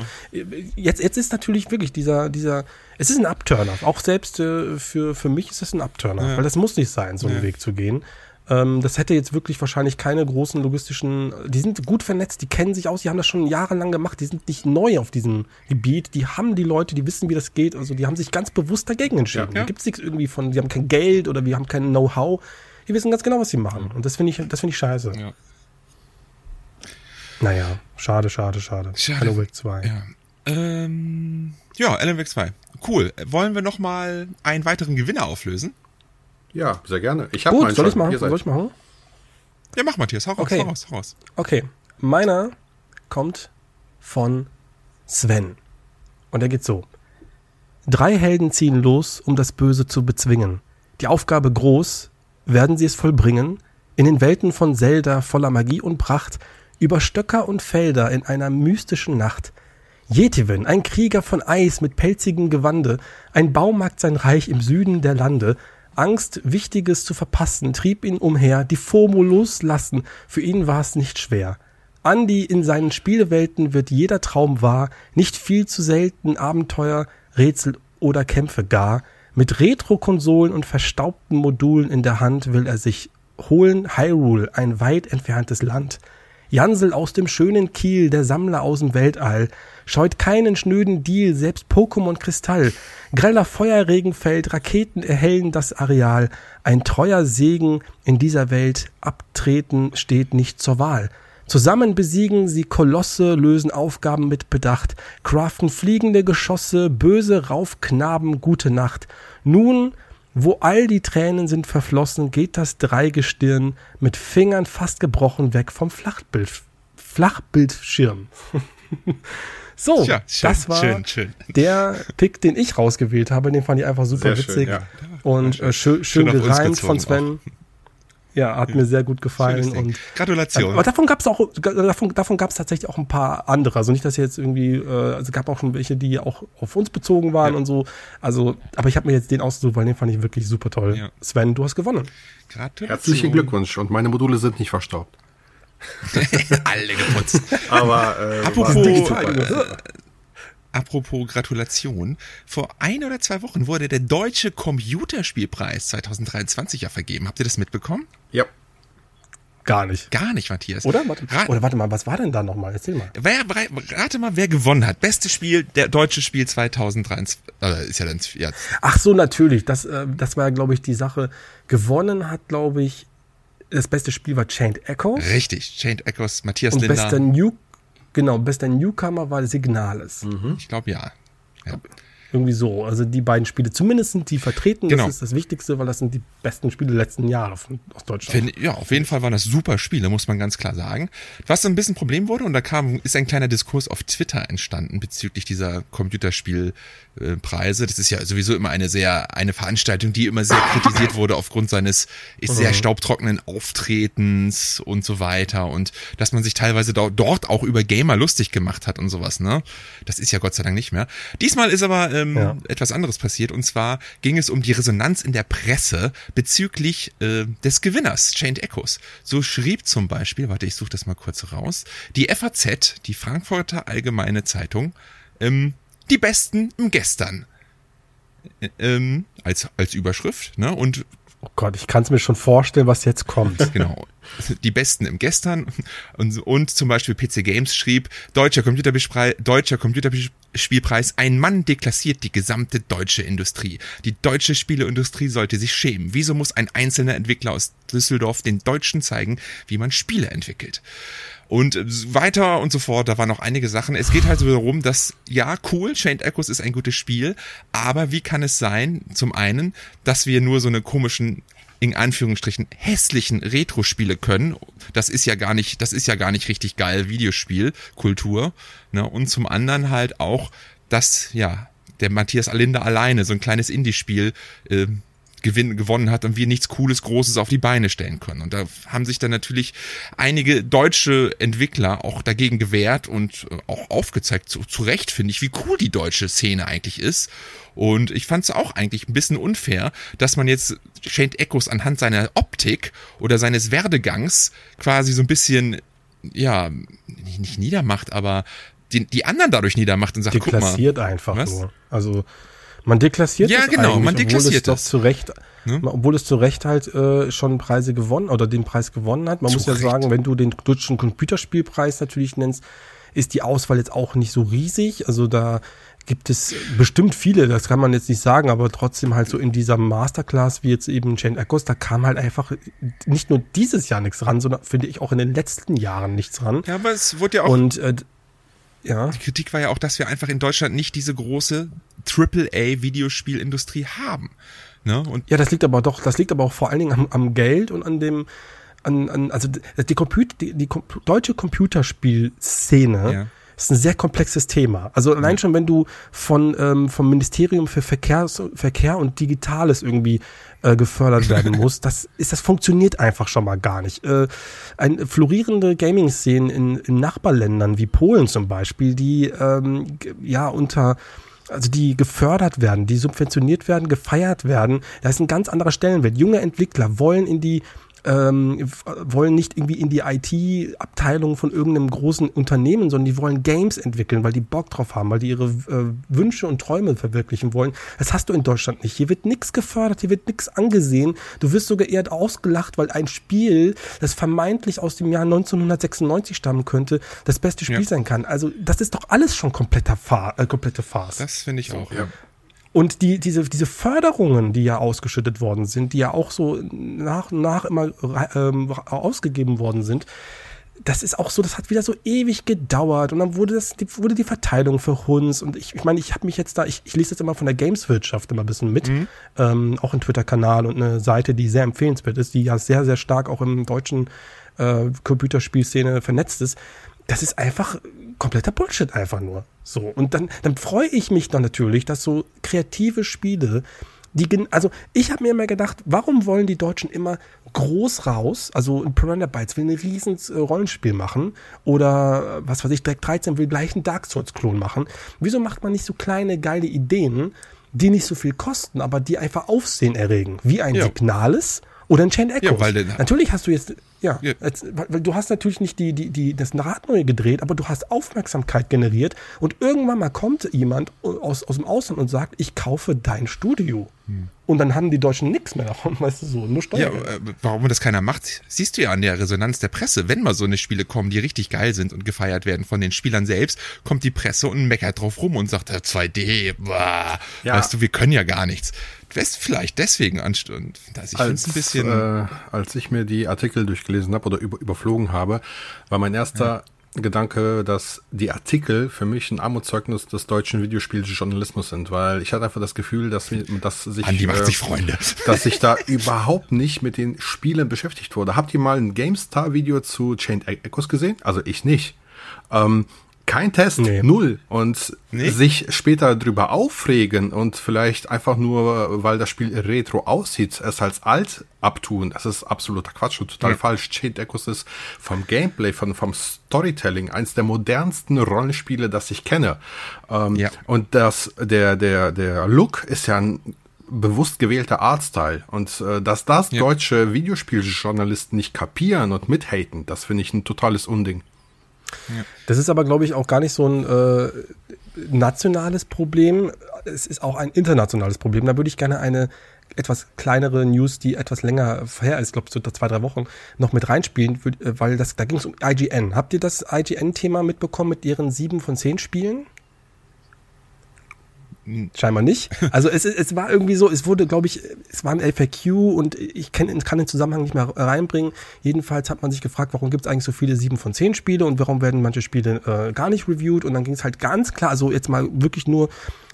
jetzt jetzt ist natürlich wirklich dieser dieser es ist ein Upturner, auch selbst äh, für für mich ist es ein Upturner, Ja. weil das muss nicht sein, so einen Ja. Weg zu gehen. Ähm, das hätte jetzt wirklich wahrscheinlich keine großen logistischen, die sind gut vernetzt, die kennen sich aus, die haben das schon jahrelang gemacht, die sind nicht neu auf diesem Gebiet, die haben die Leute, die wissen, wie das geht, also die haben sich ganz bewusst dagegen entschieden. Ja. Da gibt es nichts irgendwie von, die haben kein Geld oder wir haben kein Know-how, die wissen ganz genau, was sie machen. Und das finde ich, das finde ich scheiße. Ja. Naja, schade, schade, schade. Schade. Halo Wake 2. Ja. Ähm, ja, Alan Wake 2. Cool. Wollen wir noch mal einen weiteren Gewinner auflösen? Ja, sehr gerne. Ich habe Gut, meinen soll ich schon. machen? Ihr seid- Soll ich machen? Ja, mach Matthias, hau raus, Okay. hau raus, hau raus. Okay, meiner kommt von Sven. Und er geht so. Drei Helden ziehen los, um das Böse zu bezwingen. Die Aufgabe groß, werden sie es vollbringen, in den Welten von Zelda voller Magie und Pracht, über Stöcker und Felder in einer mystischen Nacht. Jetivin, ein Krieger von Eis mit pelzigem Gewande, ein Baumarkt sein Reich im Süden der Lande, Angst, Wichtiges zu verpassen, trieb ihn umher, die FOMO loslassen, für ihn war es nicht schwer. Andy in seinen Spielewelten wird jeder Traum wahr, nicht viel zu selten Abenteuer, Rätsel oder Kämpfe gar. Mit Retro-Konsolen und verstaubten Modulen in der Hand will er sich holen Hyrule, ein weit entferntes Land. Jansel aus dem schönen Kiel, der Sammler aus dem Weltall, scheut keinen schnöden Deal, selbst Pokémon Kristall. Greller Feuerregen fällt, Raketen erhellen das Areal. Ein treuer Segen in dieser Welt, abtreten steht nicht zur Wahl. Zusammen besiegen sie Kolosse, lösen Aufgaben mit Bedacht, craften fliegende Geschosse, böse Raufknaben, gute Nacht. Nun, wo all die Tränen sind verflossen, geht das Dreigestirn mit Fingern fast gebrochen weg vom Flachbild, Flachbildschirm. so, Tja, schön, das war schön, schön. der Pick, den ich rausgewählt habe. Den fand ich einfach super Sehr schön, witzig. ja. Und äh, schön, schön gereimt von Sven. Ja, hat mir sehr gut gefallen. Und, Gratulation. Aber davon gab es auch, davon, davon gab es tatsächlich auch ein paar andere. Also nicht, dass jetzt irgendwie, äh, also es gab auch schon welche, die auch auf uns bezogen waren ja. und so. Also, aber ich habe mir jetzt den ausgesucht, weil den fand ich wirklich super toll. Ja. Sven, du hast gewonnen. Gratulation. Herzlichen Glückwunsch. Und meine Module sind nicht verstaubt. Alle geputzt. Aber äh, apropos, Apropos Gratulation. Vor ein oder zwei Wochen wurde der Deutsche Computerspielpreis 2023 ja vergeben. Habt ihr das mitbekommen? Ja. Gar nicht. Gar nicht, Matthias. Oder? Warte, oder warte mal, was war denn da nochmal? Erzähl mal. Wer, rate mal, wer gewonnen hat. Bestes Spiel, der deutsche Spiel 2023. Äh, ist ja dann, ja. Ach so, natürlich. Das, äh, das war, glaube ich, die Sache. Gewonnen hat, glaube ich, das beste Spiel war Chained Echoes. Richtig, Chained Echoes, Matthias Und Linder. bester New Genau, bester Newcomer war Signales. Mhm. Ich glaube ja. ja. Irgendwie so. Also die beiden Spiele, zumindest sind die vertreten. Genau. Das ist das Wichtigste, weil das sind die besten Spiele der letzten Jahre aus Deutschland. Find, ja, auf jeden Fall waren das super Spiele, muss man ganz klar sagen. Was so ein bisschen Problem wurde, und da kam, ist ein kleiner Diskurs auf Twitter entstanden bezüglich dieser Computerspielpreise. Das ist ja sowieso immer eine sehr, eine Veranstaltung, die immer sehr kritisiert wurde aufgrund seines ist sehr mhm. staubtrockenen Auftretens und so weiter. Und dass man sich teilweise dort auch über Gamer lustig gemacht hat und sowas, ne? Das ist ja Gott sei Dank nicht mehr. Diesmal ist aber ähm, ja. etwas anderes passiert. Und zwar ging es um die Resonanz in der Presse bezüglich äh, des Gewinners, Chained Echoes. So schrieb zum Beispiel, warte, ich suche das mal kurz raus, die FAZ, die Frankfurter Allgemeine Zeitung, ähm, die Besten im Gestern. Ähm, als, als Überschrift, ne? Und Oh Gott, ich kann es mir schon vorstellen, was jetzt kommt. Genau. Die Besten im Gestern und, und zum Beispiel PC Games schrieb, deutscher Computerspielpreis, deutscher Computerspielpreis, ein Mann deklassiert die gesamte deutsche Industrie. Die deutsche Spieleindustrie sollte sich schämen. Wieso muss ein einzelner Entwickler aus Düsseldorf den Deutschen zeigen, wie man Spiele entwickelt? Und weiter und so fort, da waren noch einige Sachen. Es geht halt so darum, dass, ja, cool, Chained Echoes ist ein gutes Spiel, aber wie kann es sein, zum einen, dass wir nur so eine komischen in Anführungsstrichen hässlichen Retro-Spiele können. Das ist ja gar nicht, das ist ja gar nicht richtig geil Videospielkultur. Ne? Und zum anderen halt auch, dass ja der Matthias Alinde alleine so ein kleines Indie-Spiel äh, gewinn, gewonnen hat und wir nichts Cooles, Großes auf die Beine stellen können. Und da haben sich dann natürlich einige deutsche Entwickler auch dagegen gewehrt und äh, auch aufgezeigt, zu, zu Recht finde ich, wie cool die deutsche Szene eigentlich ist. Und ich fand es auch eigentlich ein bisschen unfair, dass man jetzt Shane Echoes anhand seiner Optik oder seines Werdegangs quasi so ein bisschen, ja, nicht niedermacht, aber die, die anderen dadurch niedermacht und sagt, guck mal. einfach was? nur. Also man deklassiert ja, genau, man deklassiert obwohl es das. Doch zu Recht, ne? Obwohl es zu Recht halt äh, schon Preise gewonnen oder den Preis gewonnen hat. Man zu muss ja Recht. sagen, wenn du den deutschen Computerspielpreis natürlich nennst, ist die Auswahl jetzt auch nicht so riesig. Also da gibt es bestimmt viele, das kann man jetzt nicht sagen, aber trotzdem halt so in dieser Masterclass wie jetzt eben Jane Echoes, da kam halt einfach nicht nur dieses Jahr nichts ran, sondern finde ich auch in den letzten Jahren nichts ran. Ja, aber es wurde ja auch. Und äh, ja. Die Kritik war ja auch, dass wir einfach in Deutschland nicht diese große AAA-Videospielindustrie haben. Ne? Und ja, das liegt aber doch, das liegt aber auch vor allen Dingen am, am Geld und an dem, an, an also die, Computer, die, die deutsche Computerspielszene ja. Ist ein sehr komplexes Thema. Also allein schon, wenn du von ähm, vom Ministerium für Verkehrs, Verkehr und Digitales irgendwie äh, gefördert werden muss. Das ist, das funktioniert einfach schon mal gar nicht. Äh, ein florierende Gaming-Szenen in, in Nachbarländern wie Polen zum Beispiel, die ähm, ja unter also die gefördert werden, die subventioniert werden, gefeiert werden, da ist ein ganz anderer Stellenwert. Junge Entwickler wollen in die ähm, wollen nicht irgendwie in die IT-Abteilung von irgendeinem großen Unternehmen, sondern die wollen Games entwickeln, weil die Bock drauf haben, weil die ihre äh, Wünsche und Träume verwirklichen wollen. Das hast du in Deutschland nicht. Hier wird nichts gefördert, hier wird nichts angesehen. Du wirst sogar eher ausgelacht, weil ein Spiel, das vermeintlich aus dem Jahr 1996 stammen könnte, das beste Spiel ja. sein kann. Also das ist doch alles schon kompletter Fa äh, komplette Farce. Das finde ich auch. Ja. Und die, diese, diese Förderungen, die ja ausgeschüttet worden sind, die ja auch so nach und nach immer ähm, ausgegeben worden sind, das ist auch so, das hat wieder so ewig gedauert und dann wurde das, die, wurde die Verteilung für Hunds und ich, ich meine, ich habe mich jetzt da, ich, ich lese jetzt immer von der Gameswirtschaft immer ein bisschen mit, mhm. ähm, auch ein Twitter-Kanal und eine Seite, die sehr empfehlenswert ist, die ja sehr, sehr stark auch im deutschen äh, Computerspielszene vernetzt ist. Das ist einfach kompletter Bullshit einfach nur. So. Und dann, dann freue ich mich dann natürlich, dass so kreative Spiele die, also ich habe mir immer gedacht, warum wollen die Deutschen immer groß raus? Also ein Piranha Bytes will ein riesen äh, Rollenspiel machen oder äh, was weiß ich, Black 13 will gleich einen Dark Souls Klon machen. Wieso macht man nicht so kleine geile Ideen, die nicht so viel kosten, aber die einfach Aufsehen erregen, wie ein ja. Signales oder ein Chain Echo. Ja, weil Natürlich hast du jetzt ja, ja. Als, weil du hast natürlich nicht die, die, die, das Rad neu gedreht, aber du hast Aufmerksamkeit generiert und irgendwann mal kommt jemand aus, aus dem Ausland und sagt, ich kaufe dein Studio. Hm. Und dann haben die Deutschen nichts mehr davon, weißt du so, nur Steuer. Ja, äh, warum das keiner macht, siehst du ja an der Resonanz der Presse. Wenn mal so eine Spiele kommen, die richtig geil sind und gefeiert werden von den Spielern selbst, kommt die Presse und meckert drauf rum und sagt, 2D, bah, ja. weißt du, wir können ja gar nichts. Vielleicht deswegen anstund. Ich als, ein bisschen. Äh, als ich mir die Artikel durchgelesen habe oder über, überflogen habe, war mein erster ja. Gedanke, dass die Artikel für mich ein Armutszeugnis des deutschen Videospieljournalismus sind, weil ich hatte einfach das Gefühl, dass, dass sich, Andi macht äh, sich Freunde. dass ich da überhaupt nicht mit den Spielen beschäftigt wurde. Habt ihr mal ein GameStar-Video zu Chained Echoes gesehen? Also ich nicht. Ähm, kein Test, nee. null. Und nee? sich später drüber aufregen und vielleicht einfach nur, weil das Spiel retro aussieht, es als alt abtun, das ist absoluter Quatsch und total ja. falsch. Chained Echoes ist vom Gameplay, von, vom Storytelling eins der modernsten Rollenspiele, das ich kenne. Ähm, ja. Und das, der, der, der Look ist ja ein bewusst gewählter Artstyle. Und äh, dass das ja. deutsche Videospieljournalisten nicht kapieren und mithaten, das finde ich ein totales Unding. Das ist aber, glaube ich, auch gar nicht so ein äh, nationales Problem. Es ist auch ein internationales Problem. Da würde ich gerne eine etwas kleinere News, die etwas länger her ist, glaube ich, so zwei, drei Wochen, noch mit reinspielen, äh, weil das, da ging es um IGN. Habt ihr das IGN-Thema mitbekommen mit ihren sieben von zehn Spielen? Scheinbar nicht. Also es, es war irgendwie so, es wurde, glaube ich, es war ein FAQ und ich kann, kann den Zusammenhang nicht mehr reinbringen. Jedenfalls hat man sich gefragt, warum gibt es eigentlich so viele 7 von 10 Spiele und warum werden manche Spiele äh, gar nicht reviewed. Und dann ging es halt ganz klar, also jetzt mal wirklich nur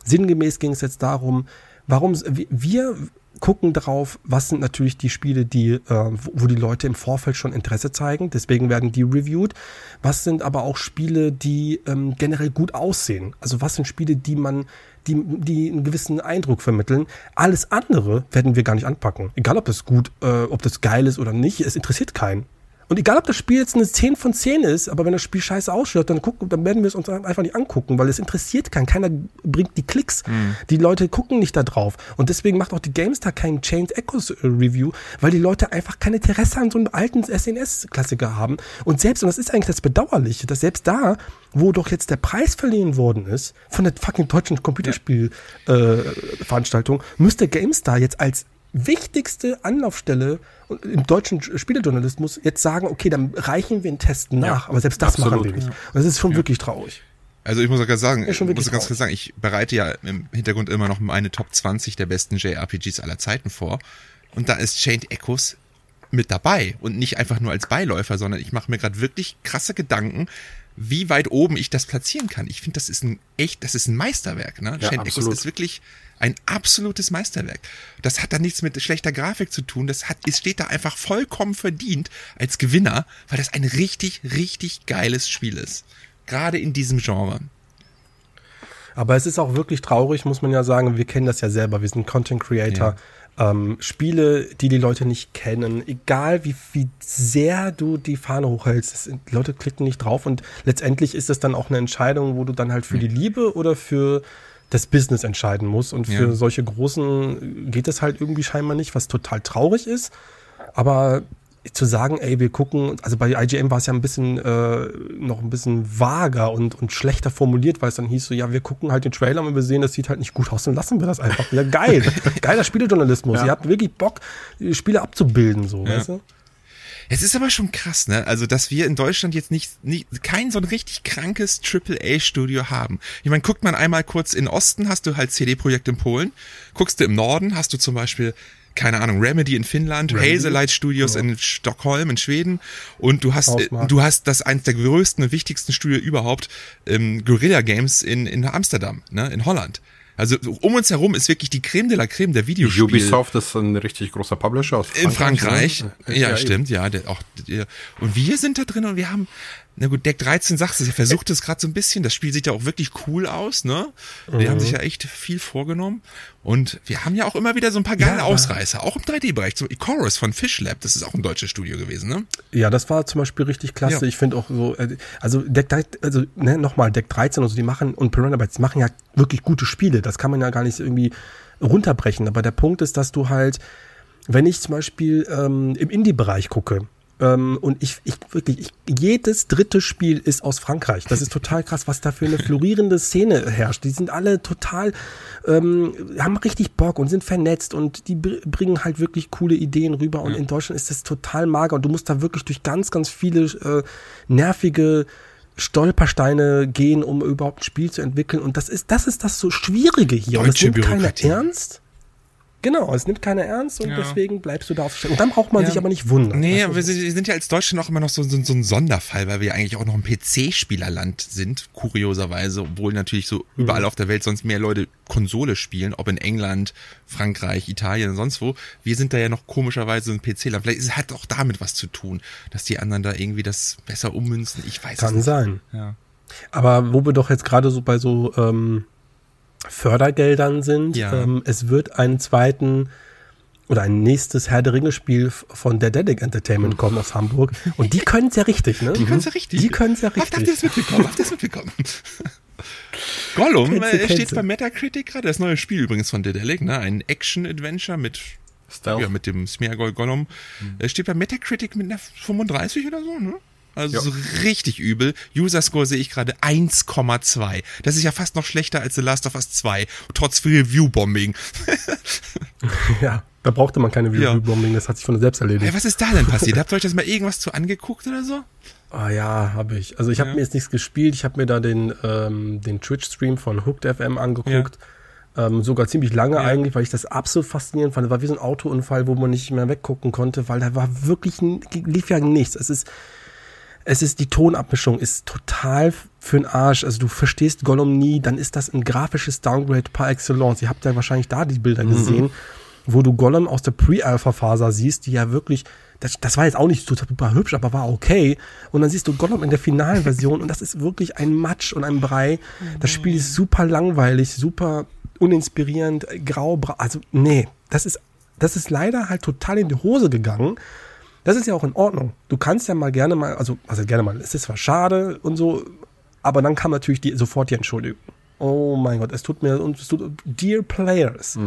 sinngemäß ging es jetzt darum, warum wir gucken drauf, was sind natürlich die Spiele, die, äh, wo die Leute im Vorfeld schon Interesse zeigen, deswegen werden die reviewed. Was sind aber auch Spiele, die ähm, generell gut aussehen? Also was sind Spiele, die man die, die einen gewissen Eindruck vermitteln. Alles andere werden wir gar nicht anpacken. Egal, ob das gut, äh, ob das geil ist oder nicht, es interessiert keinen. Und egal, ob das Spiel jetzt eine 10 von 10 ist, aber wenn das Spiel scheiße ausschaut, dann gucken, dann werden wir es uns einfach nicht angucken, weil es interessiert keinen. Keiner bringt die Klicks. Mhm. Die Leute gucken nicht da drauf. Und deswegen macht auch die GameStar keinen Chained Echoes äh, Review, weil die Leute einfach keine Interesse an so einem alten SNS-Klassiker haben. Und selbst, und das ist eigentlich das Bedauerliche, dass selbst da, wo doch jetzt der Preis verliehen worden ist, von der fucking deutschen Computerspiel-Veranstaltung, äh, Veranstaltung, müsste GameStar jetzt als wichtigste Anlaufstelle im deutschen Spielejournalismus jetzt sagen, okay, dann reichen wir einen Test nach, ja, aber selbst das absolut. machen wir nicht. Und das ist schon ja. wirklich traurig. Also ich muss auch ganz sagen, ich muss ganz klar sagen, ich bereite ja im Hintergrund immer noch meine Top 20 der besten JRPGs aller Zeiten vor. Und da ist Chained Echoes mit dabei und nicht einfach nur als Beiläufer, sondern ich mache mir gerade wirklich krasse Gedanken, wie weit oben ich das platzieren kann. Ich finde, das ist ein echt, das ist ein Meisterwerk. Ne? Ja, Chained Echoes ist wirklich ein absolutes Meisterwerk. Das hat da nichts mit schlechter Grafik zu tun. Das hat, es steht da einfach vollkommen verdient als Gewinner, weil das ein richtig, richtig geiles Spiel ist. Gerade in diesem Genre. Aber es ist auch wirklich traurig, muss man ja sagen. Wir kennen das ja selber. Wir sind Content Creator. Ja. Ähm, Spiele, die die Leute nicht kennen, egal wie, wie sehr du die Fahne hochhältst, das, die Leute klicken nicht drauf und letztendlich ist es dann auch eine Entscheidung, wo du dann halt für die Liebe oder für das Business entscheiden muss. Und für ja. solche großen geht es halt irgendwie scheinbar nicht, was total traurig ist. Aber zu sagen, ey, wir gucken, also bei IGM war es ja ein bisschen äh, noch ein bisschen vager und, und schlechter formuliert, weil es dann hieß so, ja, wir gucken halt den Trailer und wir sehen, das sieht halt nicht gut aus, dann lassen wir das einfach. Ja, geil. Geiler Spielejournalismus. Ja. Ihr habt wirklich Bock, Spiele abzubilden, so, ja. weißt du? Es ist aber schon krass, ne? Also, dass wir in Deutschland jetzt nicht, nicht kein so ein richtig krankes AAA-Studio haben. Ich meine, guckt man einmal kurz in Osten, hast du halt CD-Projekt in Polen. Guckst du im Norden, hast du zum Beispiel keine Ahnung, Remedy in Finnland, Remedy? Hazelight Studios ja. in Stockholm in Schweden und du hast du hast das eins der größten und wichtigsten Studio überhaupt ähm, Guerilla Games in in Amsterdam, ne, in Holland. Also um uns herum ist wirklich die Creme de la Creme der Videospiele. Ubisoft ist ein richtig großer Publisher aus In Frankreich. ne? Ja, eben. stimmt, ja. Der, auch, der, und wir sind da drin und wir haben, na gut, Deck 13 sagst du, er versucht es gerade so ein bisschen. Das Spiel sieht ja auch wirklich cool aus, ne? Die haben sich ja echt viel vorgenommen. Und wir haben ja auch immer wieder so ein paar geile Ja. Ausreißer, auch im 3D-Bereich. So Chorus von Fish Lab, das ist auch ein deutsches Studio gewesen, ne? Ja, das war zum Beispiel richtig klasse. Ja. Ich finde auch so, äh, also Deck 13, also ne, nochmal, Deck 13 und so, die machen, und Piranha Bytes die machen ja wirklich gute Spiele. Das kann man ja gar nicht so irgendwie runterbrechen. Aber der Punkt ist, dass du halt, wenn ich zum Beispiel ähm, im Indie-Bereich gucke, ähm, und ich, ich wirklich, ich, jedes dritte Spiel ist aus Frankreich. Das ist total krass, was da für eine florierende Szene herrscht. Die sind alle total, ähm, haben richtig Bock und sind vernetzt und die br- bringen halt wirklich coole Ideen rüber. Und in Deutschland ist das total mager und du musst da wirklich durch ganz, ganz viele äh, nervige Stolpersteine gehen, um überhaupt ein Spiel zu entwickeln. Und das ist, das ist das so Schwierige hier. und das Deutsche nimmt keiner ernst. Genau, es nimmt keiner ernst und Ja. deswegen bleibst du da auf. Und dann braucht man Ja. sich aber nicht wundern. Nee, wir sind, ja als Deutschland auch immer noch so, so, so ein Sonderfall, weil wir ja eigentlich auch noch ein PC-Spielerland sind, kurioserweise, obwohl natürlich so Mhm. überall auf der Welt sonst mehr Leute Konsole spielen, ob in England, Frankreich, Italien, sonst wo. Wir sind da ja noch komischerweise ein PC-Land. Vielleicht ist es hat auch damit was zu tun, dass die anderen da irgendwie das besser ummünzen. Ich weiß es Kann nicht. sein. Ja. Aber wo wir doch jetzt gerade so bei so ähm, Fördergeldern sind, Ja. ähm, es wird einen zweiten oder ein nächstes Herr der Ringe Spiel f- von Dedelic Entertainment kommen aus Hamburg. Und die können es ja richtig, ne? Die können es ja richtig. Die können es ja Habt, habt ihr richtig. das mitbekommen? Habt ihr das mitbekommen? Gollum Kennst äh, kennst steht bei Metacritic gerade, das neue Spiel übrigens von Dedelic, ne? Ein Action-Adventure mit Stealth. Ja, mit dem Smeargol Gollum. Er steht bei Metacritic mit einer 35 oder so, ne? Also Ja. so richtig übel. User Score sehe ich gerade 1,2. Das ist ja fast noch schlechter als The Last of Us 2, trotz Review-Bombing. Ja, da brauchte man keine Ja. Review-Bombing, das hat sich von selbst Hey, erledigt. was ist da denn passiert? Habt ihr euch das mal irgendwas zu angeguckt oder so? Ah ja, habe ich. Also ich habe Ja. mir jetzt nichts gespielt. Ich habe mir da den, ähm, den Twitch-Stream von Hooked FM angeguckt. Ähm, sogar ziemlich lange Ja. eigentlich, weil ich das absolut faszinierend fand. Das war wie so ein Autounfall, wo man nicht mehr weggucken konnte, weil da war wirklich, lief ja nichts. Es ist, es ist, die Tonabmischung ist total für den Arsch. Also du verstehst Gollum nie, dann ist das ein grafisches Downgrade par excellence. Ihr habt ja wahrscheinlich da die Bilder gesehen, wo du Gollum aus der Pre-Alpha-Phase siehst, die ja wirklich, das, das war jetzt auch nicht super hübsch, aber war okay. Und dann siehst du Gollum in der finalen Version und das ist wirklich ein Matsch und ein Brei. Das Spiel ist super langweilig, super uninspirierend, grau, also nee, das ist, das ist leider halt total in die Hose gegangen. Das ist ja auch in Ordnung. Du kannst ja mal gerne mal, also, also gerne mal, es ist zwar schade und so, aber dann kam natürlich die, sofort die Entschuldigung. Oh mein Gott, es tut mir, und es tut, dear players,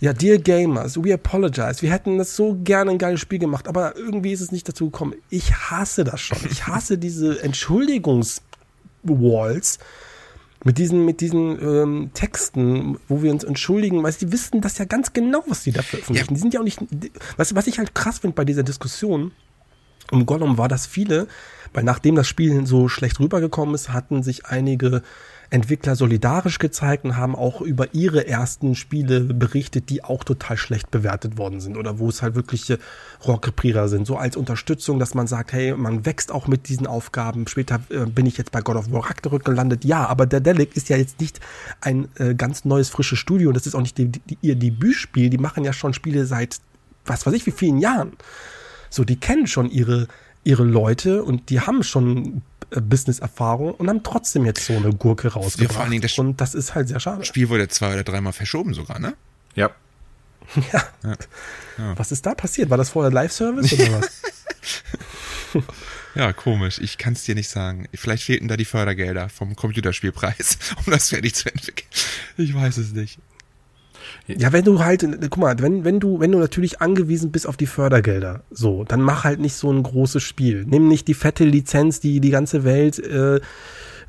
ja, dear gamers, we apologize. Wir hätten das so gerne ein geiles Spiel gemacht, aber irgendwie ist es nicht dazu gekommen. Ich hasse das schon. Ich hasse diese Entschuldigungswalls mit diesen, mit diesen ähm, Texten, wo wir uns entschuldigen, weil die wissen das ja ganz genau, was die da veröffentlichen. Ja. Die sind ja auch nicht. Was, was ich halt krass finde bei dieser Diskussion um Gollum war, dass viele, weil nachdem das Spiel so schlecht rübergekommen ist, hatten sich einige Entwickler solidarisch gezeigt und haben auch über ihre ersten Spiele berichtet, die auch total schlecht bewertet worden sind oder wo es halt wirkliche Rohrkrepierer sind. So als Unterstützung, dass man sagt, hey, man wächst auch mit diesen Aufgaben. Später äh, bin ich jetzt bei God of War Ragnarök gelandet. Ja, aber der Delic ist ja jetzt nicht ein äh, ganz neues, frisches Studio und das ist auch nicht die, die, ihr Debütspiel. Die machen ja schon Spiele seit, was weiß ich, wie vielen Jahren. So, die kennen schon ihre, ihre Leute und die haben schon äh, Business-Erfahrung und haben trotzdem jetzt so eine Gurke rausgebracht. vor allen Dingen das- und das ist halt sehr schade. Spiel wurde zwei oder dreimal verschoben sogar, ne? Ja. Ja. Was ist da passiert? War das vorher Live-Service oder was? Ja, komisch. Ich kann es dir nicht sagen. Vielleicht fehlten da die Fördergelder vom Computerspielpreis, um das fertig zu entwickeln. Ich weiß es nicht. Ja, wenn du halt, guck mal, wenn, wenn du, wenn du natürlich angewiesen bist auf die Fördergelder, so, dann mach halt nicht so ein großes Spiel. Nimm nicht die fette Lizenz, die die ganze Welt äh,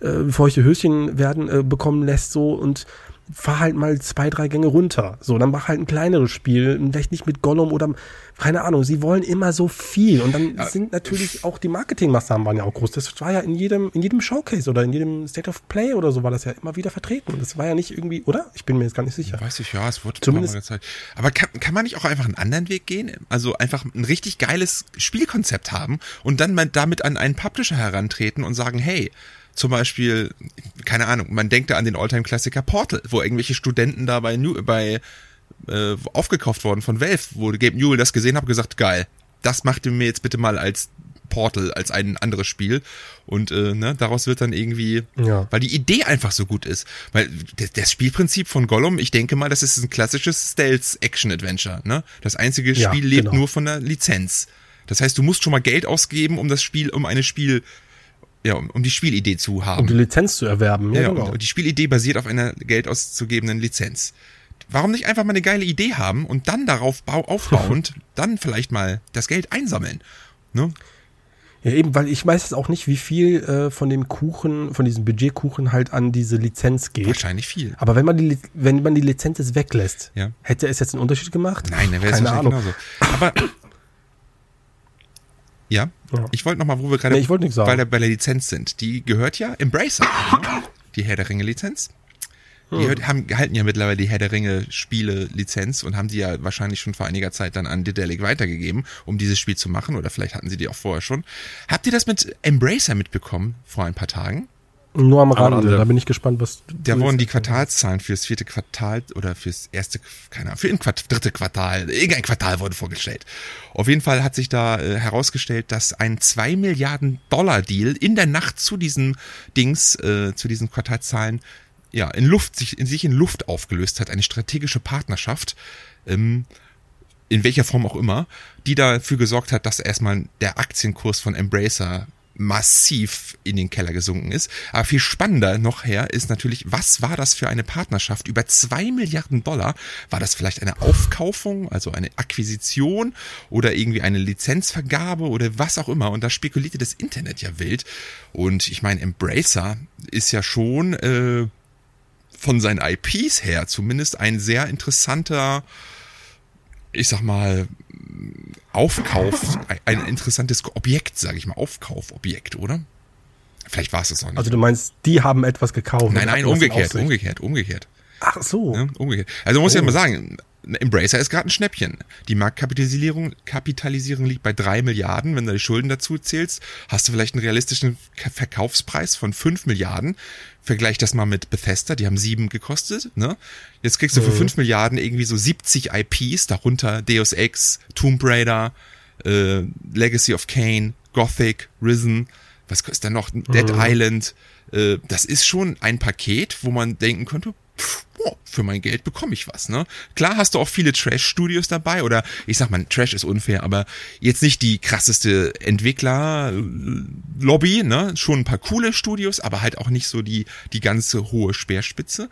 äh, feuchte Höschen werden äh, bekommen lässt, so und fahr halt mal zwei, drei Gänge runter. So, dann mach halt ein kleineres Spiel, vielleicht nicht mit Gollum oder keine Ahnung. Sie wollen immer so viel und dann sind natürlich auch die Marketingmaßnahmen waren ja auch groß. Das war ja in jedem, in jedem Showcase oder in jedem State of Play oder so war das ja immer wieder vertreten. Das war ja nicht irgendwie, oder? Ich bin mir jetzt gar nicht sicher. Weiß ich, ja, es wurde Zumindest- Mal gezeigt. Aber kann, kann man nicht auch einfach einen anderen Weg gehen? Also einfach ein richtig geiles Spielkonzept haben und dann damit an einen Publisher herantreten und sagen, hey, Zum Beispiel, keine Ahnung, man denkt da an den Alltime-Klassiker Portal, wo irgendwelche Studenten da bei, New, bei äh, aufgekauft worden von Valve, wo Gabe Newell das gesehen hat, gesagt, geil, das macht ihr mir jetzt bitte mal als Portal, als ein anderes Spiel. Und äh, ne, daraus wird dann irgendwie, Ja. weil die Idee einfach so gut ist. Weil das, Spielprinzip von Gollum, ich denke mal, das ist ein klassisches Stealth-Action-Adventure. Ne? Das einzige Ja, Spiel lebt genau. nur von der Lizenz. Das heißt, du musst schon mal Geld ausgeben, um das Spiel, um eine Spiel, ja, um, um die Spielidee zu haben. Um die Lizenz zu erwerben. Ja, Ja, genau. und die Spielidee basiert auf einer Geld auszugebenden Lizenz. Warum nicht einfach mal eine geile Idee haben und dann darauf bau aufbauend dann vielleicht mal das Geld einsammeln? Ne? Ja, eben, weil ich weiß jetzt auch nicht, wie viel äh, von dem Kuchen, von diesem Budgetkuchen halt an diese Lizenz geht. Wahrscheinlich viel. Aber wenn man die, wenn man die Lizenz jetzt weglässt, Ja. hätte es jetzt einen Unterschied gemacht? Nein, dann wäre es Keine Ahnung. genauso. Aber ja, Ja. ich wollte noch mal, wo wir gerade Nee, bei der, bei der Lizenz sind. Die gehört ja Embracer, ne? die Herr der Ringe Lizenz. Die Hm. haben, halten ja mittlerweile die Herr der Ringe Spiele Lizenz und haben die ja wahrscheinlich schon vor einiger Zeit dann an Dedelic weitergegeben, um dieses Spiel zu machen oder vielleicht hatten sie die auch vorher schon. Habt ihr das mit Embracer mitbekommen vor ein paar Tagen? Nur am Rande. Da bin ich gespannt, was. du Da wurden die. Quartalszahlen fürs vierte Quartal oder fürs erste, keine Ahnung, für ein Quart dritte Quartal, irgendein Quartal wurde vorgestellt. Auf jeden Fall hat sich da äh, herausgestellt, dass ein 2 Milliarden Dollar Deal in der Nacht zu diesen Dings, äh, zu diesen Quartalszahlen, ja, in Luft, sich in, sich in Luft aufgelöst hat. Eine strategische Partnerschaft. Ähm, in welcher Form auch immer, die dafür gesorgt hat, dass erstmal der Aktienkurs von Embracer massiv in den Keller gesunken ist. Aber viel spannender noch her ist natürlich, was war das für eine Partnerschaft? Über zwei Milliarden Dollar. War das vielleicht eine Aufkaufung, also eine Akquisition oder irgendwie eine Lizenzvergabe oder was auch immer? Und da spekulierte das Internet ja wild. Und ich meine, Embracer ist ja schon äh, von seinen IPs her zumindest ein sehr interessanter ich sag mal, Aufkauf, ein- interessantes Objekt, sage ich mal, Aufkaufobjekt, oder? Vielleicht war es das auch nicht. Also du meinst, die haben etwas gekauft. nein, nein, umgekehrt, umgekehrt, umgekehrt. Ach so. Ne? Umgekehrt. Also muss ja Oh. mal sagen, Embracer ist gerade ein Schnäppchen. Die Marktkapitalisierung Kapitalisierung liegt bei drei Milliarden. Wenn du die Schulden dazu zählst, hast du vielleicht einen realistischen Ka- Verkaufspreis von fünf Milliarden. Vergleich das mal mit Bethesda, die haben sieben gekostet. Ne? Jetzt kriegst du für fünf Milliarden irgendwie so 70 IPs, darunter Deus Ex, Tomb Raider, äh, Legacy of Kane, Gothic, Risen, was kostet da noch? Dead Island. Äh, das ist schon ein Paket, wo man denken könnte, pff, für mein Geld bekomme ich was. Ne? Klar hast du auch viele Trash-Studios dabei oder ich sag mal, Trash ist unfair, aber jetzt nicht die krasseste Entwickler-Lobby, ne? Schon ein paar coole Studios, aber halt auch nicht so die, die ganze hohe Speerspitze.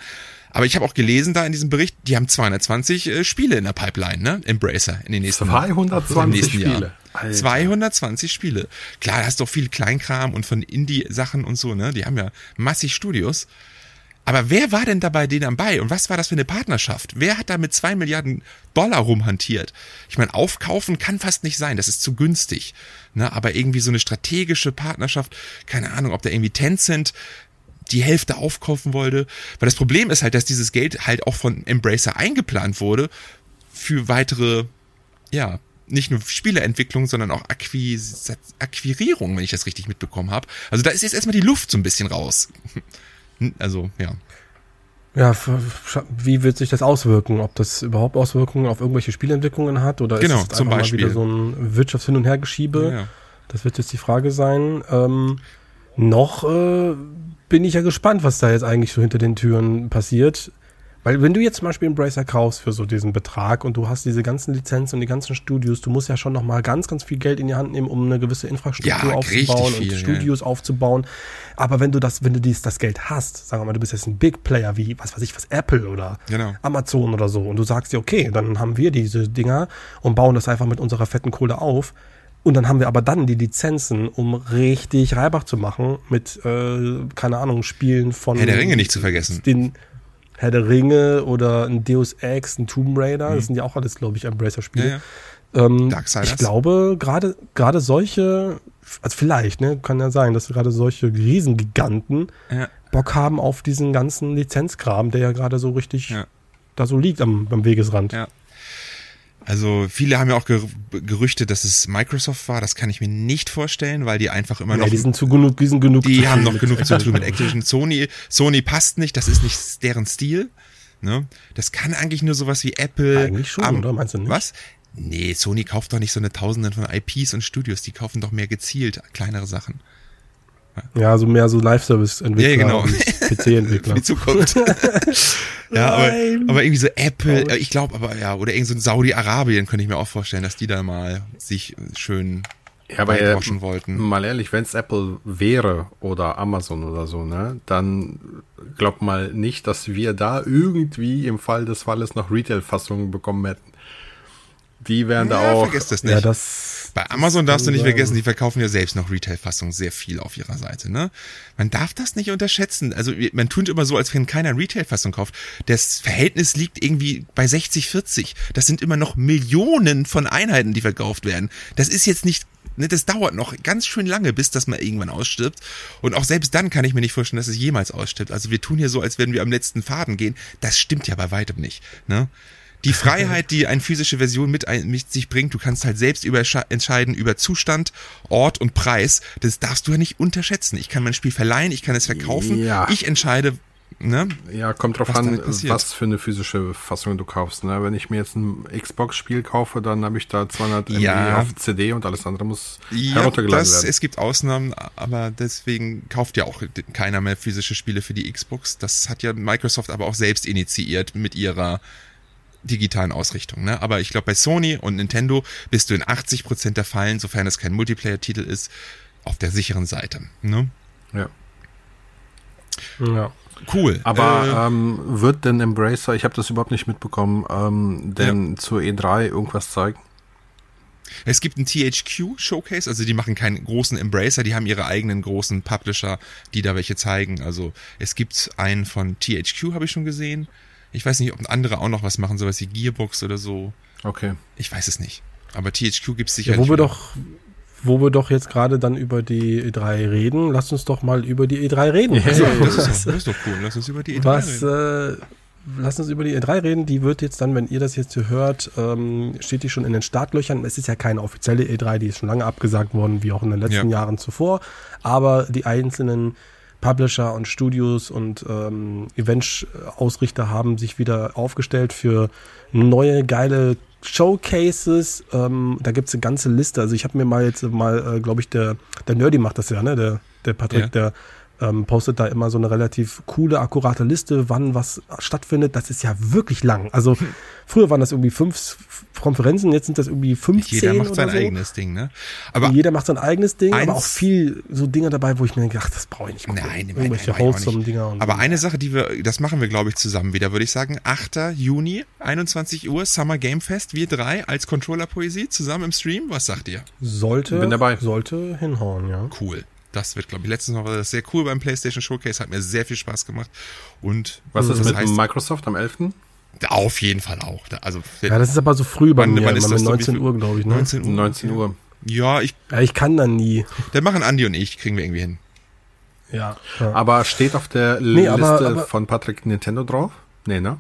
Aber ich habe auch gelesen da in diesem Bericht, die haben 220 äh, Spiele in der Pipeline, ne? Embracer in den nächsten 220 im nächsten Spiele. Jahr. Alter. 220 Spiele. Klar, da hast du auch viel Kleinkram und von Indie-Sachen und so, ne? Die haben ja massig Studios. Aber wer war denn da bei denen dabei und was war das für eine Partnerschaft? Wer hat da mit zwei Milliarden Dollar rumhantiert? Ich meine, aufkaufen kann fast nicht sein, das ist zu günstig. Ne? Aber irgendwie so eine strategische Partnerschaft, keine Ahnung, ob da irgendwie Tencent die Hälfte aufkaufen wollte. Weil das Problem ist halt, dass dieses Geld halt auch von Embracer eingeplant wurde für weitere, ja, nicht nur Spieleentwicklung, sondern auch Akquis Akquirierung, wenn ich das richtig mitbekommen habe. Also da ist jetzt erstmal die Luft so ein bisschen raus. Also, ja. Ja, wie wird sich das auswirken? Ob das überhaupt Auswirkungen auf irgendwelche Spielentwicklungen hat oder Genau, ist es zum einfach Beispiel. mal wieder so ein Wirtschafts-Hin- und Hergeschiebe? ja. Das wird jetzt die Frage sein. Ähm, noch äh, bin ich ja gespannt, was da jetzt eigentlich so hinter den Türen passiert. Weil wenn du jetzt zum Beispiel Embracer kaufst für so diesen Betrag und du hast diese ganzen Lizenzen und die ganzen Studios, du musst ja schon noch mal ganz, ganz viel Geld in die Hand nehmen, um eine gewisse Infrastruktur Ja, aufzubauen viel, und ja. Studios aufzubauen. Aber wenn du das, wenn du dies, das Geld hast, sagen wir mal, du bist jetzt ein Big Player wie, was weiß ich, was Apple oder Genau. Amazon oder so und du sagst dir, okay, dann haben wir diese Dinger und bauen das einfach mit unserer fetten Kohle auf. Und dann haben wir aber dann die Lizenzen, um richtig Reibach zu machen mit, äh, keine Ahnung, Spielen von. Herr der Ringe nicht zu vergessen. Den Herr der Ringe oder ein Deus Ex, ein Tomb Raider, Mhm. das sind ja auch alles, glaube ich, Embracer-Spiele. Ja, ja. Ähm, ich glaube, gerade gerade solche, also vielleicht, ne, kann ja sein, dass gerade solche Riesengiganten Ja. Bock haben auf diesen ganzen Lizenzkram, der ja gerade so richtig Ja. da so liegt am, am Wegesrand. Ja. Also viele haben ja auch ger Gerüchte, dass es Microsoft war. Das kann ich mir nicht vorstellen, weil die einfach immer Ja, noch die sind zu genug, die sind genug. die zu haben noch genug zu tun mit Activision. Sony, Sony passt nicht, das ist nicht deren Stil. Ne? Das kann eigentlich nur sowas wie Apple. Eigentlich schon, oder? Meinst du nicht? Was? Nee, Sony kauft doch nicht so eine Tausenden von IPs und Studios, die kaufen doch mehr gezielt kleinere Sachen. Ja, so mehr so Live-Service-Entwickler Ja, genau. Für PC-Entwickler. die Zukunft. ja, aber, aber irgendwie so Apple, Traurig. ich glaube aber, ja, oder irgend so ein Saudi-Arabien könnte ich mir auch vorstellen, dass die da mal sich schön Ja, aber äh, waschen wollten. mal ehrlich, wenn es Apple wäre oder Amazon oder so, ne, dann glaub mal nicht, dass wir da irgendwie im Fall des Falles noch Retail-Fassungen bekommen hätten. Die wären da Ja, auch. vergesst das nicht. Ja, das. Bei Amazon darfst du nicht vergessen, die verkaufen ja selbst noch Retail-Fassungen sehr viel auf ihrer Seite, ne? Man darf das nicht unterschätzen. Also man tut immer so, als wenn keiner Retail-Fassung kauft. Das Verhältnis liegt irgendwie bei 60, 40. Das sind immer noch Millionen von Einheiten, die verkauft werden. Das ist jetzt nicht, ne, das dauert noch ganz schön lange, bis das mal irgendwann ausstirbt. Und auch selbst dann kann ich mir nicht vorstellen, dass es jemals ausstirbt. Also wir tun hier so, als würden wir am letzten Faden gehen. Das stimmt ja bei weitem nicht, ne? Die Freiheit, die eine physische Version mit, ein, mit sich bringt, du kannst halt selbst über, entscheiden über Zustand, Ort und Preis. Das darfst du ja nicht unterschätzen. Ich kann mein Spiel verleihen, ich kann es verkaufen. Ja. Ich entscheide, ne? Ja, kommt drauf was an, was für eine physische Fassung du kaufst. Ne? Wenn ich mir jetzt ein Xbox-Spiel kaufe, dann habe ich da 200 Ja. MB auf CD und alles andere muss Ja, heruntergeladen das, werden. es gibt Ausnahmen, aber deswegen kauft ja auch keiner mehr physische Spiele für die Xbox. Das hat ja Microsoft aber auch selbst initiiert mit ihrer digitalen Ausrichtung. Ne? Aber ich glaube, bei Sony und Nintendo bist du in 80% der Fällen, sofern es kein Multiplayer-Titel ist, auf der sicheren Seite. Ne? ja. Ja. Cool. Aber äh, ähm, wird denn Embracer, ich habe das überhaupt nicht mitbekommen, ähm, denn zur E3 irgendwas zeigen? Es gibt einen THQ Showcase, also die machen keinen großen Embracer, die haben ihre eigenen großen Publisher, die da welche zeigen. Also es gibt einen von THQ, habe ich schon gesehen. Ich weiß nicht, ob andere auch noch was machen, sowas wie Gearbox oder so. Okay. Ich weiß es nicht. Aber THQ gibt es sicher. ja wo wir doch, wo wir doch jetzt gerade dann über die E3 reden, lass uns doch mal über die E3 reden. Ja, Also, Das ist, das ist doch cool. Lass uns über die E3 was reden. äh, lass uns über die E3 reden. Die wird jetzt dann, wenn ihr das jetzt hier hört, ähm, steht die schon in den Startlöchern. Es ist ja keine offizielle E3, die ist schon lange abgesagt worden, wie auch in den letzten Ja. Jahren zuvor. Aber die einzelnen Publisher und Studios und ähm, Event-Ausrichter haben sich wieder aufgestellt für neue geile Showcases. Ähm, da gibt's eine ganze Liste. Also ich habe mir mal jetzt mal, äh, glaube ich, der, der Nerdy macht das ja, ne? Der, der Patrick, Ja. der ähm, postet da immer so eine relativ coole, akkurate Liste, wann was stattfindet. Das ist ja wirklich lang. Also früher waren das irgendwie fünf Konferenzen, jetzt sind das irgendwie 15 Jeder macht oder sein so. eigenes Ding, ne? Aber Jeder macht sein eigenes Ding, aber auch viel so Dinge dabei, wo ich mir gedacht, das brauche ich nicht gucken. Nein, nein, Irgendwelche nein, nein, nicht. Dinger und Aber so. eine Sache, die wir, das machen wir, glaube ich, zusammen wieder, würde ich sagen. 8. Juni, 21 Uhr, Summer Game Fest, wir drei als Controller-Poesie zusammen im Stream. Was sagt ihr? sollte, Bin dabei. sollte hinhauen, ja. Cool. Das wird, glaube ich, letztes Mal war das sehr cool beim PlayStation Showcase, hat mir sehr viel Spaß gemacht. Und Was ist das mit heißt, Microsoft am 11.? auf jeden Fall auch. Also, Ja, das ist aber so früh bei Wann- mir, wann ist das mit so? Wie 19 viel? Uhr, glaube ich. Ne? 19 Uhr. 19 Uhr. Ja, ich, Ja, ich kann dann nie. dann machen Andi und ich, kriegen wir irgendwie hin. Ja. ja. Aber steht auf der Nee, Liste aber- aber- von Patrick Nintendo drauf? Nee, ne?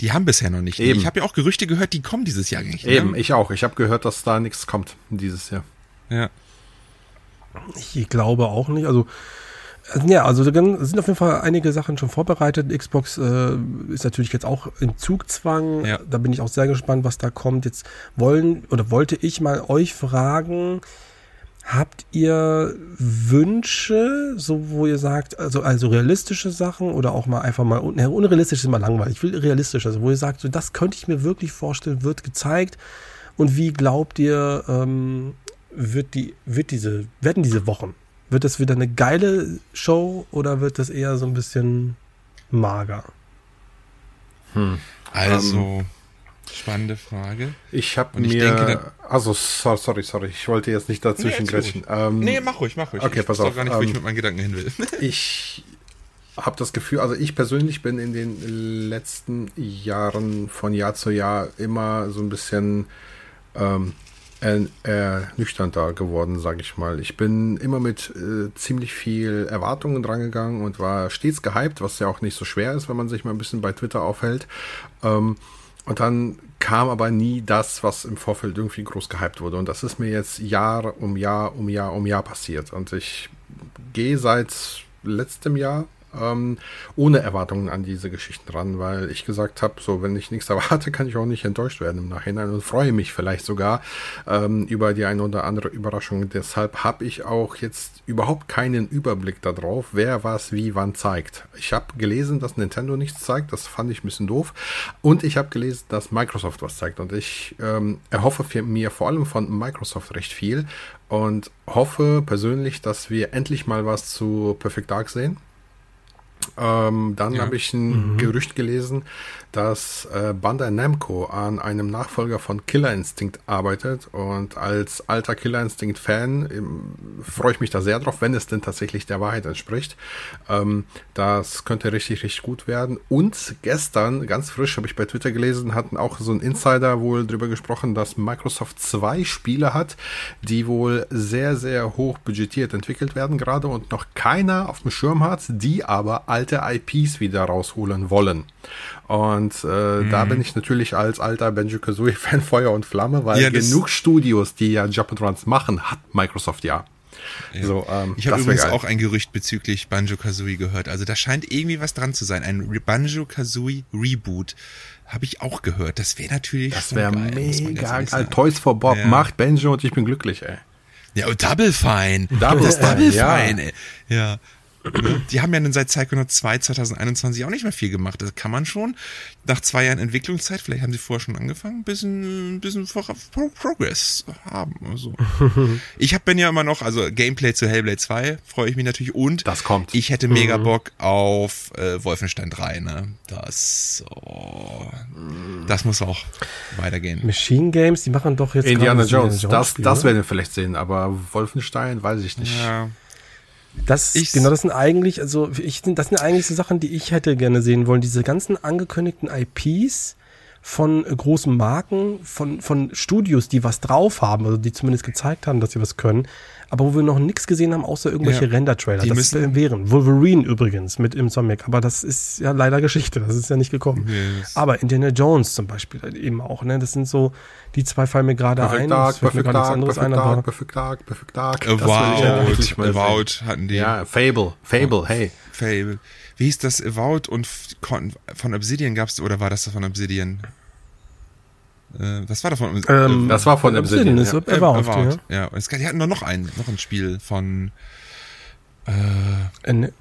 Die haben bisher noch nicht. Eben. Ich habe ja auch Gerüchte gehört, die kommen dieses Jahr nicht. Eben, Ne? ich auch. Ich habe gehört, dass da nichts kommt dieses Jahr. Ja. Ich glaube auch nicht. Also, äh, ja, also sind auf jeden Fall einige Sachen schon vorbereitet. Xbox äh, ist natürlich jetzt auch im Zugzwang. Ja. Da bin ich auch sehr gespannt, was da kommt. Jetzt wollen oder wollte ich mal euch fragen, habt ihr Wünsche, so wo ihr sagt, also, also realistische Sachen oder auch mal einfach mal, ne, unrealistisch ist immer langweilig. Ich will realistisch, also wo ihr sagt, so das könnte ich mir wirklich vorstellen, wird gezeigt. Und wie glaubt ihr, ähm, wird die, wird diese, werden diese Wochen, wird das wieder eine geile Show oder wird das eher so ein bisschen mager? Also, spannende Frage. Ich habe Und ich mir. denke, also, sorry, sorry. Ich wollte jetzt nicht dazwischen Nee, grätschen. Ähm, Nee, mach ruhig, mach ruhig. Okay, ich pass weiß auf, auch gar nicht, wo ich ähm, mit meinen Gedanken hin will. Ich habe das Gefühl, also ich persönlich bin in den letzten Jahren von Jahr zu Jahr immer so ein bisschen ähm, ernüchternder geworden, sage ich mal. Ich bin immer mit äh, ziemlich viel Erwartungen drangegangen und war stets gehypt, was ja auch nicht so schwer ist, wenn man sich mal ein bisschen bei Twitter aufhält. Ähm, Und dann kam aber nie das, was im Vorfeld irgendwie groß gehypt wurde. Und das ist mir jetzt Jahr um Jahr um Jahr um Jahr passiert. Und ich gehe seit letztem Jahr ähm, ohne Erwartungen an diese Geschichten ran, weil ich gesagt habe, so wenn ich nichts erwarte, kann ich auch nicht enttäuscht werden im Nachhinein und freue mich vielleicht sogar ähm, über die eine oder andere Überraschung. Deshalb habe ich auch jetzt überhaupt keinen Überblick darauf, wer was wie wann zeigt. Ich habe gelesen, dass Nintendo nichts zeigt, das fand ich ein bisschen doof. Und ich habe gelesen, dass Microsoft was zeigt. Und ich ähm, erhoffe mir vor allem von Microsoft recht viel und hoffe persönlich, dass wir endlich mal was zu Perfect Dark sehen. Ähm, dann ja. habe ich ein mhm. Gerücht gelesen, dass äh, Bandai Namco an einem Nachfolger von Killer Instinct arbeitet und als alter Killer Instinct Fan ähm, freue ich mich da sehr drauf, wenn es denn tatsächlich der Wahrheit entspricht. Ähm, das könnte richtig, richtig gut werden. Und gestern, ganz frisch, habe ich bei Twitter gelesen, hatten auch so ein Insider wohl drüber gesprochen, dass Microsoft zwei Spiele hat, die wohl sehr, sehr hoch budgetiert entwickelt werden gerade und noch keiner auf dem Schirm hat, die aber alte IPs wieder rausholen wollen. Und äh, mhm. da bin ich natürlich als alter Benjo Kazooie Fan Feuer und Flamme, weil ja, genug Studios, die ja Jump and Runs machen, hat Microsoft ja. Ja. So, ähm, ich habe übrigens auch ein Gerücht bezüglich Banjo Kazooie gehört. Also da scheint irgendwie was dran zu sein. Ein Banjo Kazooie Reboot habe ich auch gehört. Das wäre natürlich Das wäre mega geil. Toys for Bob ja. macht Banjo und ich bin glücklich, ey. Ja, und Double Fine. Double, das Double Fine, ey. Ja. Die haben ja dann seit Psychonaut 2 2021 auch nicht mehr viel gemacht. Das kann man schon nach zwei Jahren Entwicklungszeit, vielleicht haben sie vorher schon angefangen, ein bisschen, ein bisschen Pro Progress haben. Also. ich habe bin ja immer noch, also Gameplay zu Hellblade 2 freue ich mich natürlich und das kommt. Ich hätte mega mhm. Bock auf äh, Wolfenstein 3, ne? Das, oh, das muss auch weitergehen. Machine Games, die machen doch jetzt Indiana Jones. Indiana Jones. Das, das werden wir vielleicht sehen, aber Wolfenstein weiß ich nicht. Ja. Das, ich, genau, das sind eigentlich, also ich, das sind eigentlich so Sachen, die ich hätte gerne sehen wollen. Diese ganzen angekündigten IPs von großen Marken, von, von Studios, die was drauf haben, also die zumindest gezeigt haben, dass sie was können aber wo wir noch nichts gesehen haben, außer irgendwelche ja. Render-Trailer. Das müssen, wären Wolverine übrigens mit im Insomniac, aber das ist ja leider Geschichte, das ist ja nicht gekommen. Yes. Aber Indiana Jones zum Beispiel eben auch, ne? Das sind so, die zwei fallen mir gerade ein. Dark, Perfect mir Dark, Perfect ein, Dark, Perfect Dark, Perfect Dark. Avowed, Avowed hatten die. Ja, Fable, Fable, hey. Fable. Wie hieß das Avowed und von Obsidian gab's, oder war das von Obsidian? Äh, was war davon? Ähm, das war von Obsidian. Obsidian ja. Avowed, Avowed, ja. ja. Und es, die hatten noch, noch ein, noch ein Spiel von äh, Ein,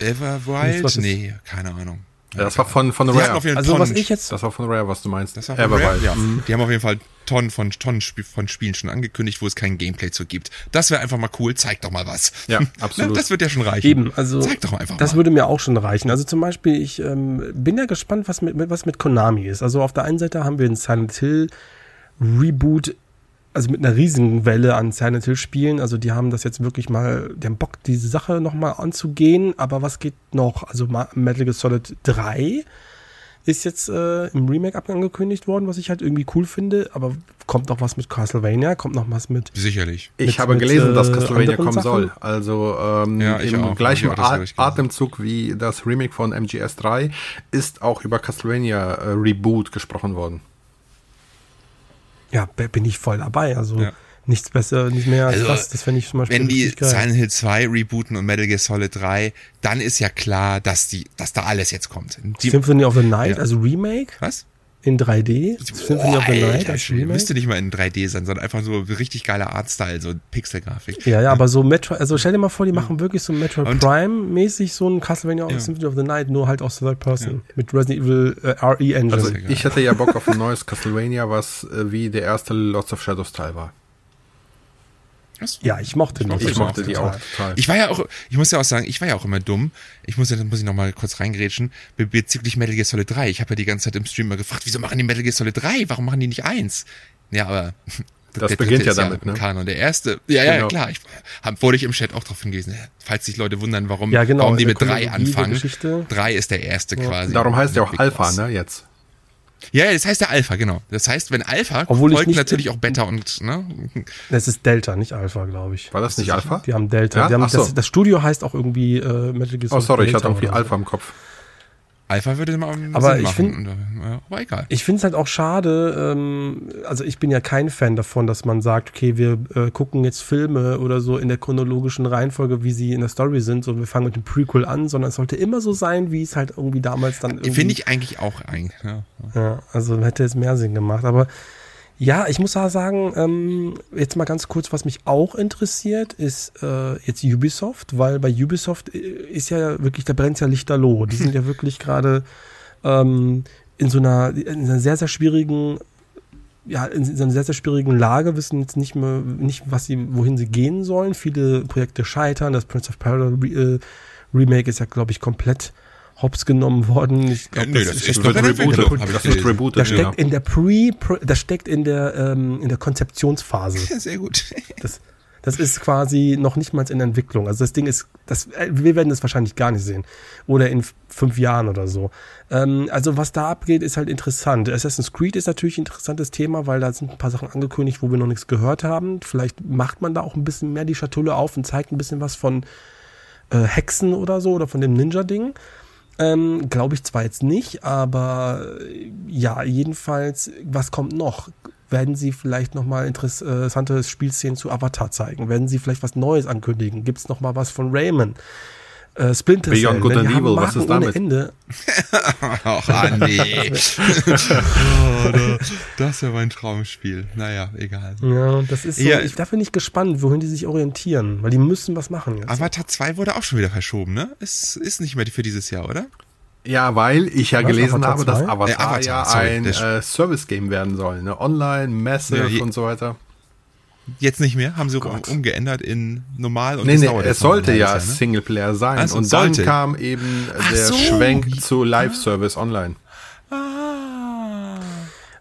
Everwild? Nee, keine Ahnung. Ja, das war von, von Rare. Also was ich jetzt... Das war von Rare, was du meinst. Das war von Everwild. Rare, ja. Mhm. Die haben auf jeden Fall Tonnen von Tonnen von Spielen schon angekündigt, wo es kein Gameplay zu gibt. Das wäre einfach mal cool. Zeig doch mal was. Ja, absolut. das wird ja schon reichen. Eben, also zeig doch einfach das mal. würde mir auch schon reichen. Also zum Beispiel, ich ähm, bin ja gespannt, was mit, was mit Konami ist. Also auf der einen Seite haben wir ein Silent Hill Reboot also mit einer riesigen Welle an Silent Hill Spielen. Also die haben das jetzt wirklich mal, die haben Bock, diese Sache nochmal anzugehen. Aber was geht noch? Also Metal Gear Solid 3 ist jetzt äh, im Remake angekündigt worden, was ich halt irgendwie cool finde. Aber kommt noch was mit Castlevania? Kommt noch was mit? Sicherlich. Ich mit, habe gelesen, mit, dass äh, Castlevania kommen Sachen? soll. Also ähm, ja, im auch. gleichen At Atemzug wie das Remake von MGS 3 ist auch über Castlevania äh, Reboot gesprochen worden. Ja, bin ich voll dabei. Also ja. Nichts besser, nicht mehr als also, das. Das finde ich zum Beispiel. Wenn die Silent Hill 2 rebooten und Metal Gear Solid 3, dann ist ja klar, dass die, dass da alles jetzt kommt. Die, Symphony of the Night, ja. also Remake. Was? in 3D. Symphony of the Night als Müsste nicht mal in 3D sein, sondern einfach so richtig geiler Artstyle, so Pixelgrafik. Ja, ja, aber so Metro, also stell dir mal vor, die machen wirklich so Metro Prime-mäßig so ein Castlevania ja. Symphony of the Night, nur halt aus Third Person ja. mit Resident Evil äh, RE Engine. Also ich hatte ja Bock auf ein neues Castlevania, was äh, wie der erste Lots of Shadows Teil war. Ja, ich mochte die. Ich mochte die auch total. Ich war ja auch, ich muss ja auch sagen, ich war ja auch immer dumm. Ich muss ja, muss ich noch mal kurz reingrätschen bezüglich Metal Gear Solid 3. Ich habe ja die ganze Zeit im Stream mal gefragt, wieso machen die Metal Gear Solid 3? Warum machen die nicht eins? Ja, aber das beginnt ja damit, ja ne? Kanon, der erste. Ja, ja, genau. klar. Ich hab, wurde ich im Chat auch drauf hingewiesen. Falls sich Leute wundern, warum, ja, genau, warum die mit drei anfangen. Drei ist der erste ja. quasi. Darum heißt ja auch Alpha, ne, jetzt. Ja, das heißt ja Alpha, genau. Das heißt, wenn Alpha Obwohl folgt nicht, natürlich auch Beta und, ne? Das ist Delta, nicht Alpha, glaube ich. War das nicht Alpha? Die haben Delta. Ja? Die haben, so. das, das, Studio heißt auch irgendwie äh, Metal Gear Oh, sorry, Delta ich hatte irgendwie Alpha im Kopf. Alpha würde mal aber Sinn ich find- machen. ja, aber egal. Ich finde es halt auch schade, ähm, also ich bin ja kein Fan davon, dass man sagt, okay, wir äh, gucken jetzt Filme oder so in der chronologischen Reihenfolge, wie sie in der Story sind, so wir fangen mit dem Prequel an, sondern es sollte immer so sein, wie es halt irgendwie damals dann irgendwie Finde ich eigentlich auch eigentlich. Ja. Ja, also hätte es mehr Sinn gemacht. Aber ja, ich muss sagen, ähm, jetzt mal ganz kurz, was mich auch interessiert, ist äh, jetzt Ubisoft, weil bei Ubisoft äh, ist ja wirklich, da brennt ja lichterloh. Die sind ja wirklich gerade ähm, in so einer, in einer sehr, sehr schwierigen ja, in so einer sehr, sehr schwierigen Lage, wissen jetzt nicht mehr, nicht, was sie, wohin sie gehen sollen. Viele Projekte scheitern. Das Prince of Peril Re äh, Remake ist ja, glaube ich, komplett hops genommen worden. Ich glaub, Ja, nö, das ist Das doch wird in der rebootet. Das wird gelesen. rebootet, das steckt in der Pre, Pre das steckt in der ähm, in der Konzeptionsphase. Sehr gut. Das, das ist quasi noch nicht mal in der Entwicklung. Also das Ding ist, das, äh, wir werden das wahrscheinlich gar nicht sehen. Oder in fünf Jahren oder so. Ähm, also was da abgeht, ist halt interessant. Assassin's Creed ist natürlich ein interessantes Thema, weil da sind ein paar Sachen angekündigt, wo wir noch nichts gehört haben. Vielleicht macht man da auch ein bisschen mehr die Schatulle auf und zeigt ein bisschen was von äh, Hexen oder so oder von dem Ninja-Ding. Ähm, Glaube ich zwar jetzt nicht, aber äh, ja, jedenfalls, was kommt noch? Werden sie vielleicht nochmal interessante Spielszenen zu Avatar zeigen? Werden sie vielleicht was Neues ankündigen? Gibt es nochmal was von Rayman? Äh, Splinter Cell. Beyond Good Weil and Evil, was ist damit? Ohne Ende. Ach, ah, nee. oh, da- das wäre mein Traumspiel. Naja, egal. Ja, das ist so, Ja. ich, da bin ich gespannt, wohin die sich orientieren, weil die müssen was machen jetzt. Avatar 2 wurde auch schon wieder verschoben, ne? Es ist nicht mehr für dieses Jahr, oder? Ja, weil ich ja Was, gelesen Avatar habe, dass 2? Avatar, Äh, Avatar, ja sorry, ein äh, Service-Game werden soll. Ne? Online, Massive Ja, je- und so weiter. Jetzt nicht mehr? Haben sie Gott. umgeändert in normal und Nee, nee, es sollte ja Jahr, ne? Singleplayer sein. Ach so, und sollte. dann kam eben Ach der so. Schwenk zu Live-Service online. Ah.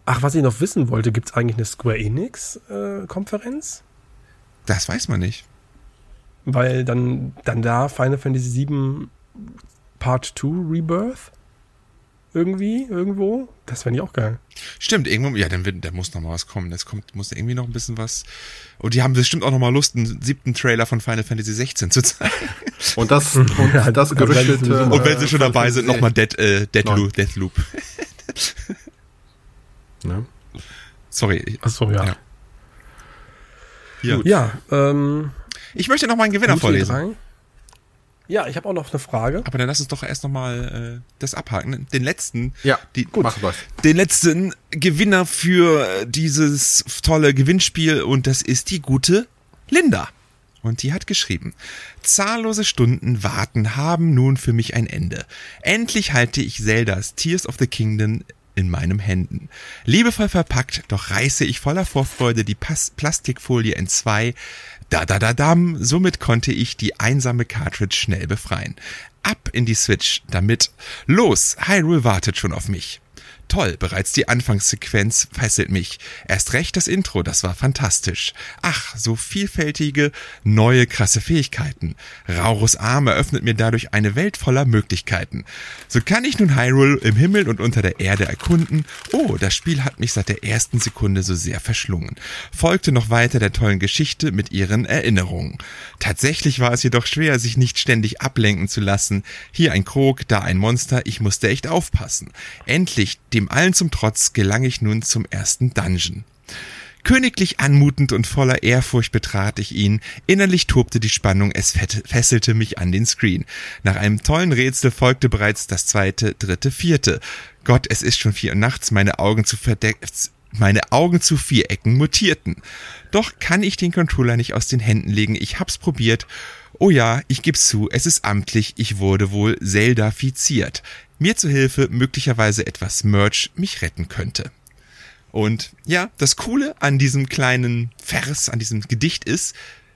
Ach, was ich noch wissen wollte, gibt es eigentlich eine Square Enix-Konferenz? Das weiß man nicht. Weil dann, dann da Final Fantasy VII Part 2 Rebirth? Irgendwie, irgendwo? Das fände ich auch geil. Stimmt, irgendwo, ja, dann wird, da muss noch mal was kommen. Es kommt, muss irgendwie noch ein bisschen was. Und die haben bestimmt auch noch mal Lust, einen siebten Trailer von Final Fantasy 16 zu zeigen. Und das, und Ja, das sie gerüchtete. Und wenn sie schon dabei sind, noch mal Dead, äh, Deadloop, Neun. Deathloop. Ne? Sorry. Achso, ja. Ja. Ja. Ja, ähm. Ich möchte noch mal einen Gewinner vorlesen. drei. Ja, ich habe auch noch eine Frage. Aber dann lass uns doch erst noch mal äh, das abhaken. Den letzten, Ja, die, gut. Mach was. den letzten Gewinner für dieses tolle Gewinnspiel und das ist die gute Linda. Und die hat geschrieben, zahllose Stunden warten haben nun für mich ein Ende. Endlich halte ich Zeldas Tears of the Kingdom in meinen Händen. Liebevoll verpackt, doch reiße ich voller Vorfreude die Pas Plastikfolie in zwei. Da da da dam, somit konnte ich die einsame Cartridge schnell befreien. Ab in die Switch, damit. Los, Hyrule wartet schon auf mich. Toll, bereits die Anfangssequenz fesselt mich. Erst recht das Intro, das war fantastisch. Ach, so vielfältige, neue, krasse Fähigkeiten. Raurus Arm eröffnet mir dadurch eine Welt voller Möglichkeiten. So kann ich nun Hyrule im Himmel und unter der Erde erkunden. Oh, das Spiel hat mich seit der ersten Sekunde so sehr verschlungen. Folgte noch weiter der tollen Geschichte mit ihren Erinnerungen. Tatsächlich war es jedoch schwer, sich nicht ständig ablenken zu lassen. Hier ein Krog, da ein Monster, ich musste echt aufpassen. Endlich, dem allen zum Trotz, gelang ich nun zum ersten Dungeon. Königlich anmutend und voller Ehrfurcht betrat ich ihn. Innerlich tobte die Spannung, es fesselte mich an den Screen. Nach einem tollen Rätsel folgte bereits das zweite, dritte, vierte. Gott, es ist schon vier Uhr nachts, meine Augen zu verdeck meine Augen zu Vierecken mutierten. Doch kann ich den Controller nicht aus den Händen legen, ich hab's probiert. Oh ja, ich geb's zu, es ist amtlich, ich wurde wohl Zelda-fiziert. Mir zu Hilfe möglicherweise etwas Merch mich retten könnte. Und ja, das Coole an diesem kleinen Vers, an diesem Gedicht ist,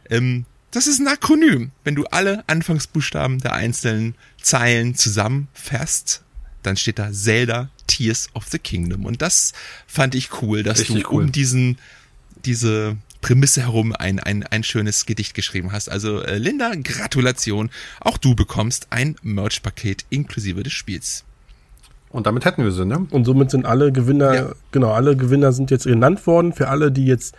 ähm, das ist ein Akronym. Wenn du alle Anfangsbuchstaben der einzelnen Zeilen zusammenfasst, dann steht da Zelda Tears of the Kingdom. Und das fand ich cool, dass Richtig du cool. um diesen, diese Prämisse herum ein, ein, ein schönes Gedicht geschrieben hast. Also äh, Linda, Gratulation. Auch du bekommst ein Merch-Paket inklusive des Spiels. Und damit hätten wir sie, ne? Und somit sind alle Gewinner, Ja. genau, alle Gewinner sind jetzt genannt worden. Für alle, die jetzt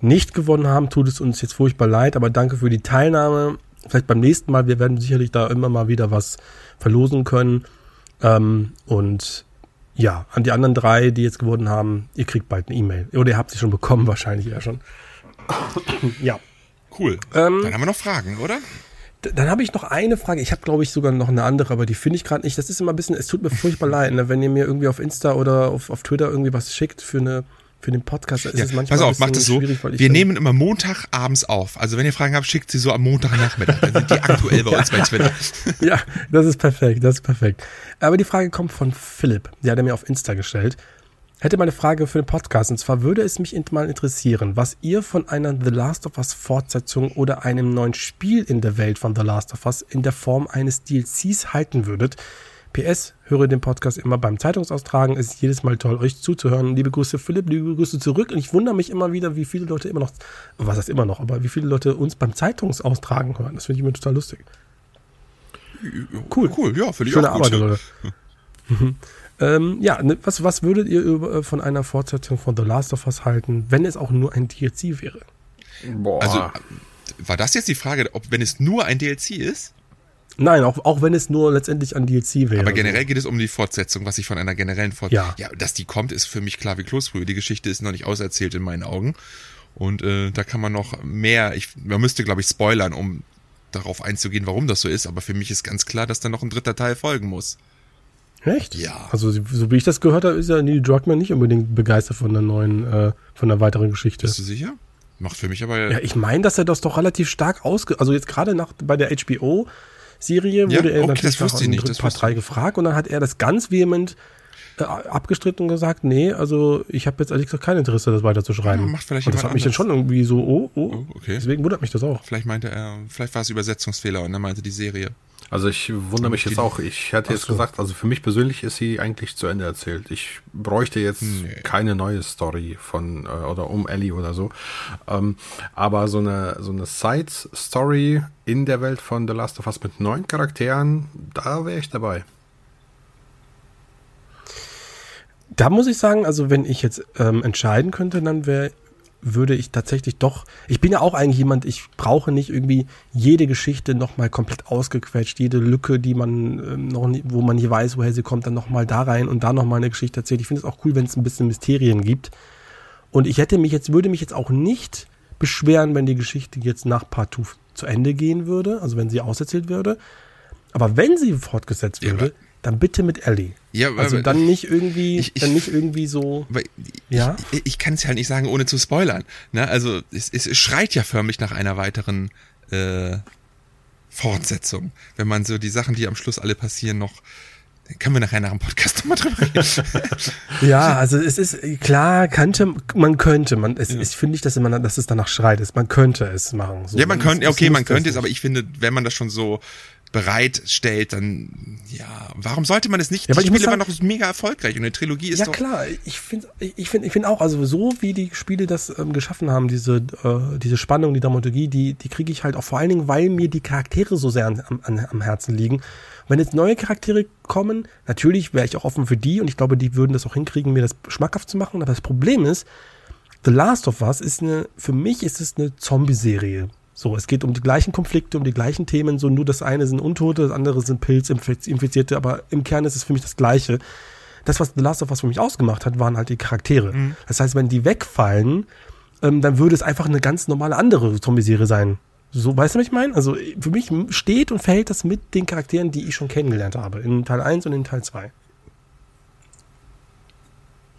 nicht gewonnen haben, tut es uns jetzt furchtbar leid, aber danke für die Teilnahme. Vielleicht beim nächsten Mal, wir werden sicherlich da immer mal wieder was verlosen können. Ähm, und ja, an die anderen drei, die jetzt gewonnen haben, ihr kriegt bald eine E-Mail. Oder ihr habt sie schon bekommen, wahrscheinlich eher schon. ja. Cool. Ähm, Dann haben wir noch Fragen, oder? Dann habe ich noch eine Frage. Ich habe, glaube ich, sogar noch eine andere, aber die finde ich gerade nicht. Das ist immer ein bisschen, es tut mir furchtbar leid, ne? wenn ihr mir irgendwie auf Insta oder auf, auf Twitter irgendwie was schickt für eine für den Podcast. Ist Ja, es manchmal pass auf, macht es so. Wir nehmen immer Montag abends auf. Also wenn ihr Fragen habt, schickt sie so am Montagnachmittag. Dann sind die aktuell bei uns bei Twitter. Ja, das ist perfekt, das ist perfekt. Aber die Frage kommt von Philipp. Die hat er mir auf Insta gestellt. Hätte mal eine Frage für den Podcast. Und zwar würde es mich mal interessieren, was ihr von einer The Last of Us Fortsetzung oder einem neuen Spiel in der Welt von The Last of Us in der Form eines DLCs halten würdet. PS, höre den Podcast immer beim Zeitungsaustragen. Es ist jedes Mal toll, euch zuzuhören. Liebe Grüße, Philipp, liebe Grüße zurück. Und ich wundere mich immer wieder, wie viele Leute immer noch, was heißt immer noch, aber wie viele Leute uns beim Zeitungsaustragen hören. Das finde ich immer total lustig. Cool, cool, ja, finde ich Schöne auch gut. Arbeit, Leute. Ähm, ja, ne, was, was würdet ihr über, äh, von einer Fortsetzung von The Last of Us halten, wenn es auch nur ein DLC wäre? Boah. Also war das jetzt die Frage, ob wenn es nur ein DLC ist? Nein, auch, auch wenn es nur letztendlich ein DLC wäre. Aber generell geht es um die Fortsetzung, was ich von einer generellen Fortsetzung. Ja. ja, dass die kommt, ist für mich klar wie Kloßbrühe. Die Geschichte ist noch nicht auserzählt in meinen Augen. Und äh, da kann man noch mehr, ich, man müsste, glaube ich, spoilern, um darauf einzugehen, warum das so ist. Aber für mich ist ganz klar, dass da noch ein dritter Teil folgen muss. Echt? Ja. Also, so wie ich das gehört habe, ist ja Neil Druckmann nicht unbedingt begeistert von der neuen, äh, von der weiteren Geschichte. Bist du sicher? Macht für mich aber. Ja, ich meine, dass er das doch relativ stark ausge... Also jetzt gerade nach bei der HBO-Serie Ja, wurde er okay, natürlich nach dem nicht, dritten das Part wusste 3 gefragt und dann hat er das ganz vehement äh, abgestritten und gesagt, nee, also ich habe jetzt ehrlich gesagt kein Interesse, das weiterzuschreiben. Ja, macht vielleicht und das hat mich dann anders. schon irgendwie so, oh, oh, Oh, okay. deswegen wundert mich das auch. Vielleicht meinte er, vielleicht war es Übersetzungsfehler und er meinte die Serie. Also ich wundere mich jetzt auch. Ich hätte jetzt gesagt, also für mich persönlich ist sie eigentlich zu Ende erzählt. Ich bräuchte jetzt keine neue Story von äh, oder um Ellie oder so. Ähm, aber so eine so eine Side-Story in der Welt von The Last of Us mit neuen Charakteren, da wäre ich dabei. Da muss ich sagen, also wenn ich jetzt ähm, entscheiden könnte, dann wäre würde ich tatsächlich doch, ich bin ja auch eigentlich jemand, ich brauche nicht irgendwie jede Geschichte nochmal komplett ausgequetscht, jede Lücke, die man ähm, noch nie, wo man nicht weiß, woher sie kommt, dann nochmal da rein und da nochmal eine Geschichte erzählt. Ich finde es auch cool, wenn es ein bisschen Mysterien gibt. Und ich hätte mich jetzt, würde mich jetzt auch nicht beschweren, wenn die Geschichte jetzt nach Part 2 zu Ende gehen würde, also wenn sie auserzählt würde. Aber wenn sie fortgesetzt Ja, würde, aber- dann bitte mit Ellie. Ja, Also dann nicht irgendwie, Ich- ich- dann nicht irgendwie so. Weil Ja? ich, ich kann es halt nicht sagen, ohne zu spoilern. Ne? Also es, es, schreit ja förmlich nach einer weiteren äh, Fortsetzung. Wenn man so die Sachen, die am Schluss alle passieren, noch. Können wir nachher nach dem Podcast nochmal drüber reden? Ja, also es ist klar, könnte, man könnte, man, es ist, finde ich, dass man, dass es danach schreit ist. Man könnte es machen. So. ja, man könnte, okay, man könnte es, nicht. aber ich finde, wenn man das schon so bereitstellt, dann ja, warum sollte man es nicht? Ja, die Spiele waren doch mega erfolgreich und eine Trilogie ist Ja doch. klar, ich finde, ich finde, ich finde auch, also so wie die Spiele das ähm, geschaffen haben, diese, äh, diese Spannung, die Dramaturgie, die, die kriege ich halt auch vor allen Dingen, weil mir die Charaktere so sehr an, an, am Herzen liegen. Wenn jetzt neue Charaktere kommen, natürlich wäre ich auch offen für die und ich glaube, die würden das auch hinkriegen, mir das schmackhaft zu machen. Aber das Problem ist, The Last of Us ist eine, für mich ist es eine Zombie-Serie. So, es geht um die gleichen Konflikte, um die gleichen Themen, so nur das eine sind Untote, das andere sind Pilzinfizierte, aber im Kern ist es für mich das Gleiche. Das, was The Last of Us für mich ausgemacht hat, waren halt die Charaktere. Das heißt, wenn die wegfallen, ähm, dann würde es einfach eine ganz normale andere Zombie-Serie sein. So, weißt du, was ich meine? Also für mich steht und fällt das mit den Charakteren, die ich schon kennengelernt habe, in Teil 1 und in Teil 2.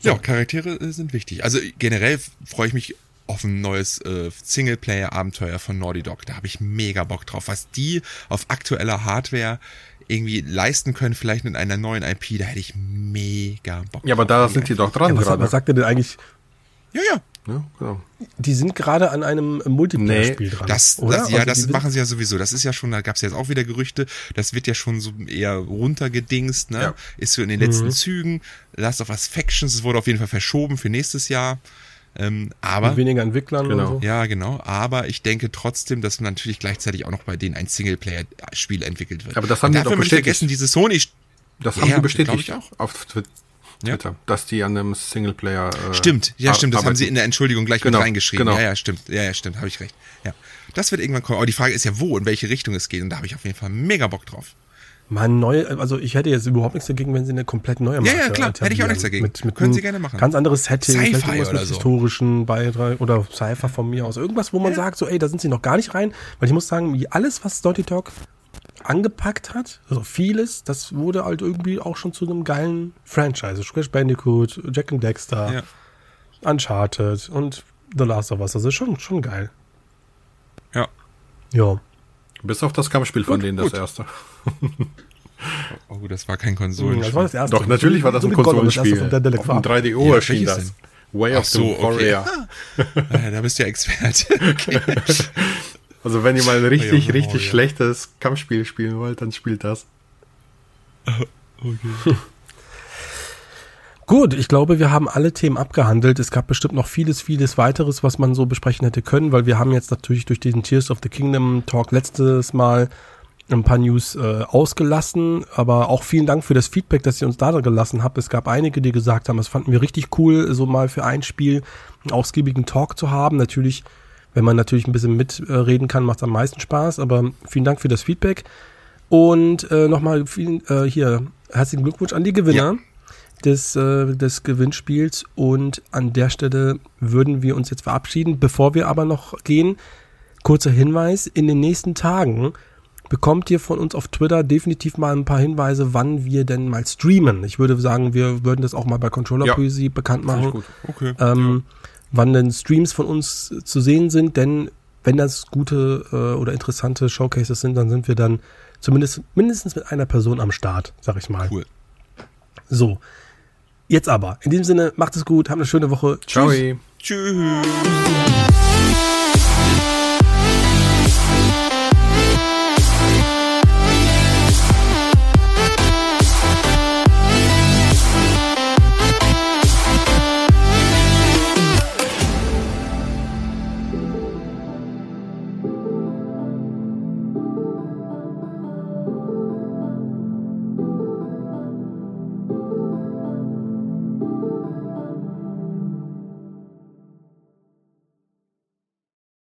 Ja, Charaktere äh, sind wichtig. Also generell freue ich mich auf ein neues äh, Singleplayer-Abenteuer von Naughty Dog. Da habe ich mega Bock drauf. Was die auf aktueller Hardware irgendwie leisten können, vielleicht mit einer neuen IP, da hätte ich mega Bock Ja, aber drauf. da sind die doch dran Ja, was, gerade. was sagt ihr denn eigentlich? Ja, ja. Ja, genau. Die sind gerade an einem Multiplayer-Spiel dran. Das, oder? das, ja, Also das machen sie ja sowieso. Das ist ja schon, da gab es jetzt auch wieder Gerüchte, das wird ja schon so eher runtergedingst, ne? Ja. Ist so in den Mhm. letzten Zügen. Last of Us Factions, es wurde auf jeden Fall verschoben für nächstes Jahr. Ähm, aber mit weniger Entwicklern Genau. so. Ja, genau. Aber ich denke trotzdem, dass natürlich gleichzeitig auch noch bei denen ein Singleplayer-Spiel entwickelt wird. Aber das haben Und die doch bestätigt. vergessen, diese Sony. Das Ja, haben ja, die bestätigt glaub ich auch. auf Twi- Ja. Twitter, dass die an einem Singleplayer. Äh, Stimmt, ja, stimmt. Das haben sie in der Entschuldigung gleich Genau, mit reingeschrieben. genau. Ja, ja, stimmt. Ja, ja, stimmt. Habe ich recht. Ja. Das wird irgendwann kommen. Aber die Frage ist ja, wo, in welche Richtung es geht. Und da habe ich auf jeden Fall mega Bock drauf. Mal neu, also ich hätte jetzt überhaupt nichts dagegen, wenn sie eine komplett neue Marke Ja, ja, klar, hätte ich auch nichts dagegen. Mit, mit Können sie gerne machen. Ganz anderes Setting, Sci-Fi oder mit so. historischen Beitrag oder Cypher von mir aus. Irgendwas, wo man Ja. sagt, so, ey, da sind sie noch gar nicht rein. Weil ich muss sagen, alles, was Naughty Dog angepackt hat, also vieles, das wurde halt irgendwie auch schon zu einem geilen Franchise. Crash Bandicoot, Jack and Dexter, Ja. Uncharted und The Last of Us. Also schon, schon geil. Ja. Ja. Bis auf das Kampfspiel von Gut, denen das gut. erste. Oh, das war kein Konsolenspiel. Das war das erste. Doch, natürlich war das ein das Konsolenspiel. Auf dem war. 3DO Ja, erschien das. Way of Ach so, the okay. Warrior. Äh, da bist du ja Experte. Okay. Also wenn ihr mal ein richtig, of the richtig Warrior. schlechtes Kampfspiel spielen wollt, dann spielt das. Gut, ich glaube, wir haben alle Themen abgehandelt. Es gab bestimmt noch vieles, vieles weiteres, was man so besprechen hätte können, weil wir haben jetzt natürlich durch diesen Tears of the Kingdom Talk letztes Mal ein paar News äh, ausgelassen, aber auch vielen Dank für das Feedback, das ihr uns da gelassen habt. Es gab einige, die gesagt haben, es fanden wir richtig cool, so mal für ein Spiel einen ausgiebigen Talk zu haben. Natürlich, wenn man natürlich ein bisschen mitreden kann, macht es am meisten Spaß, aber vielen Dank für das Feedback. Und äh, nochmal vielen, äh, hier herzlichen Glückwunsch an die Gewinner des, äh, des Gewinnspiels. Und an der Stelle würden wir uns jetzt verabschieden. Bevor wir aber noch gehen, kurzer Hinweis, in den nächsten Tagen bekommt ihr von uns auf Twitter definitiv mal ein paar Hinweise, wann wir denn mal streamen. Ich würde sagen, wir würden das auch mal bei Controller Ja. Poesie bekannt machen okay. ähm, wann denn Streams von uns zu sehen sind, denn wenn das gute äh, oder interessante Showcases sind, dann sind wir dann zumindest mindestens mit einer Person am Start, sag ich mal. Cool. So. Jetzt aber. In diesem Sinne, macht es gut, habt eine schöne Woche. Ciao. Tschüss.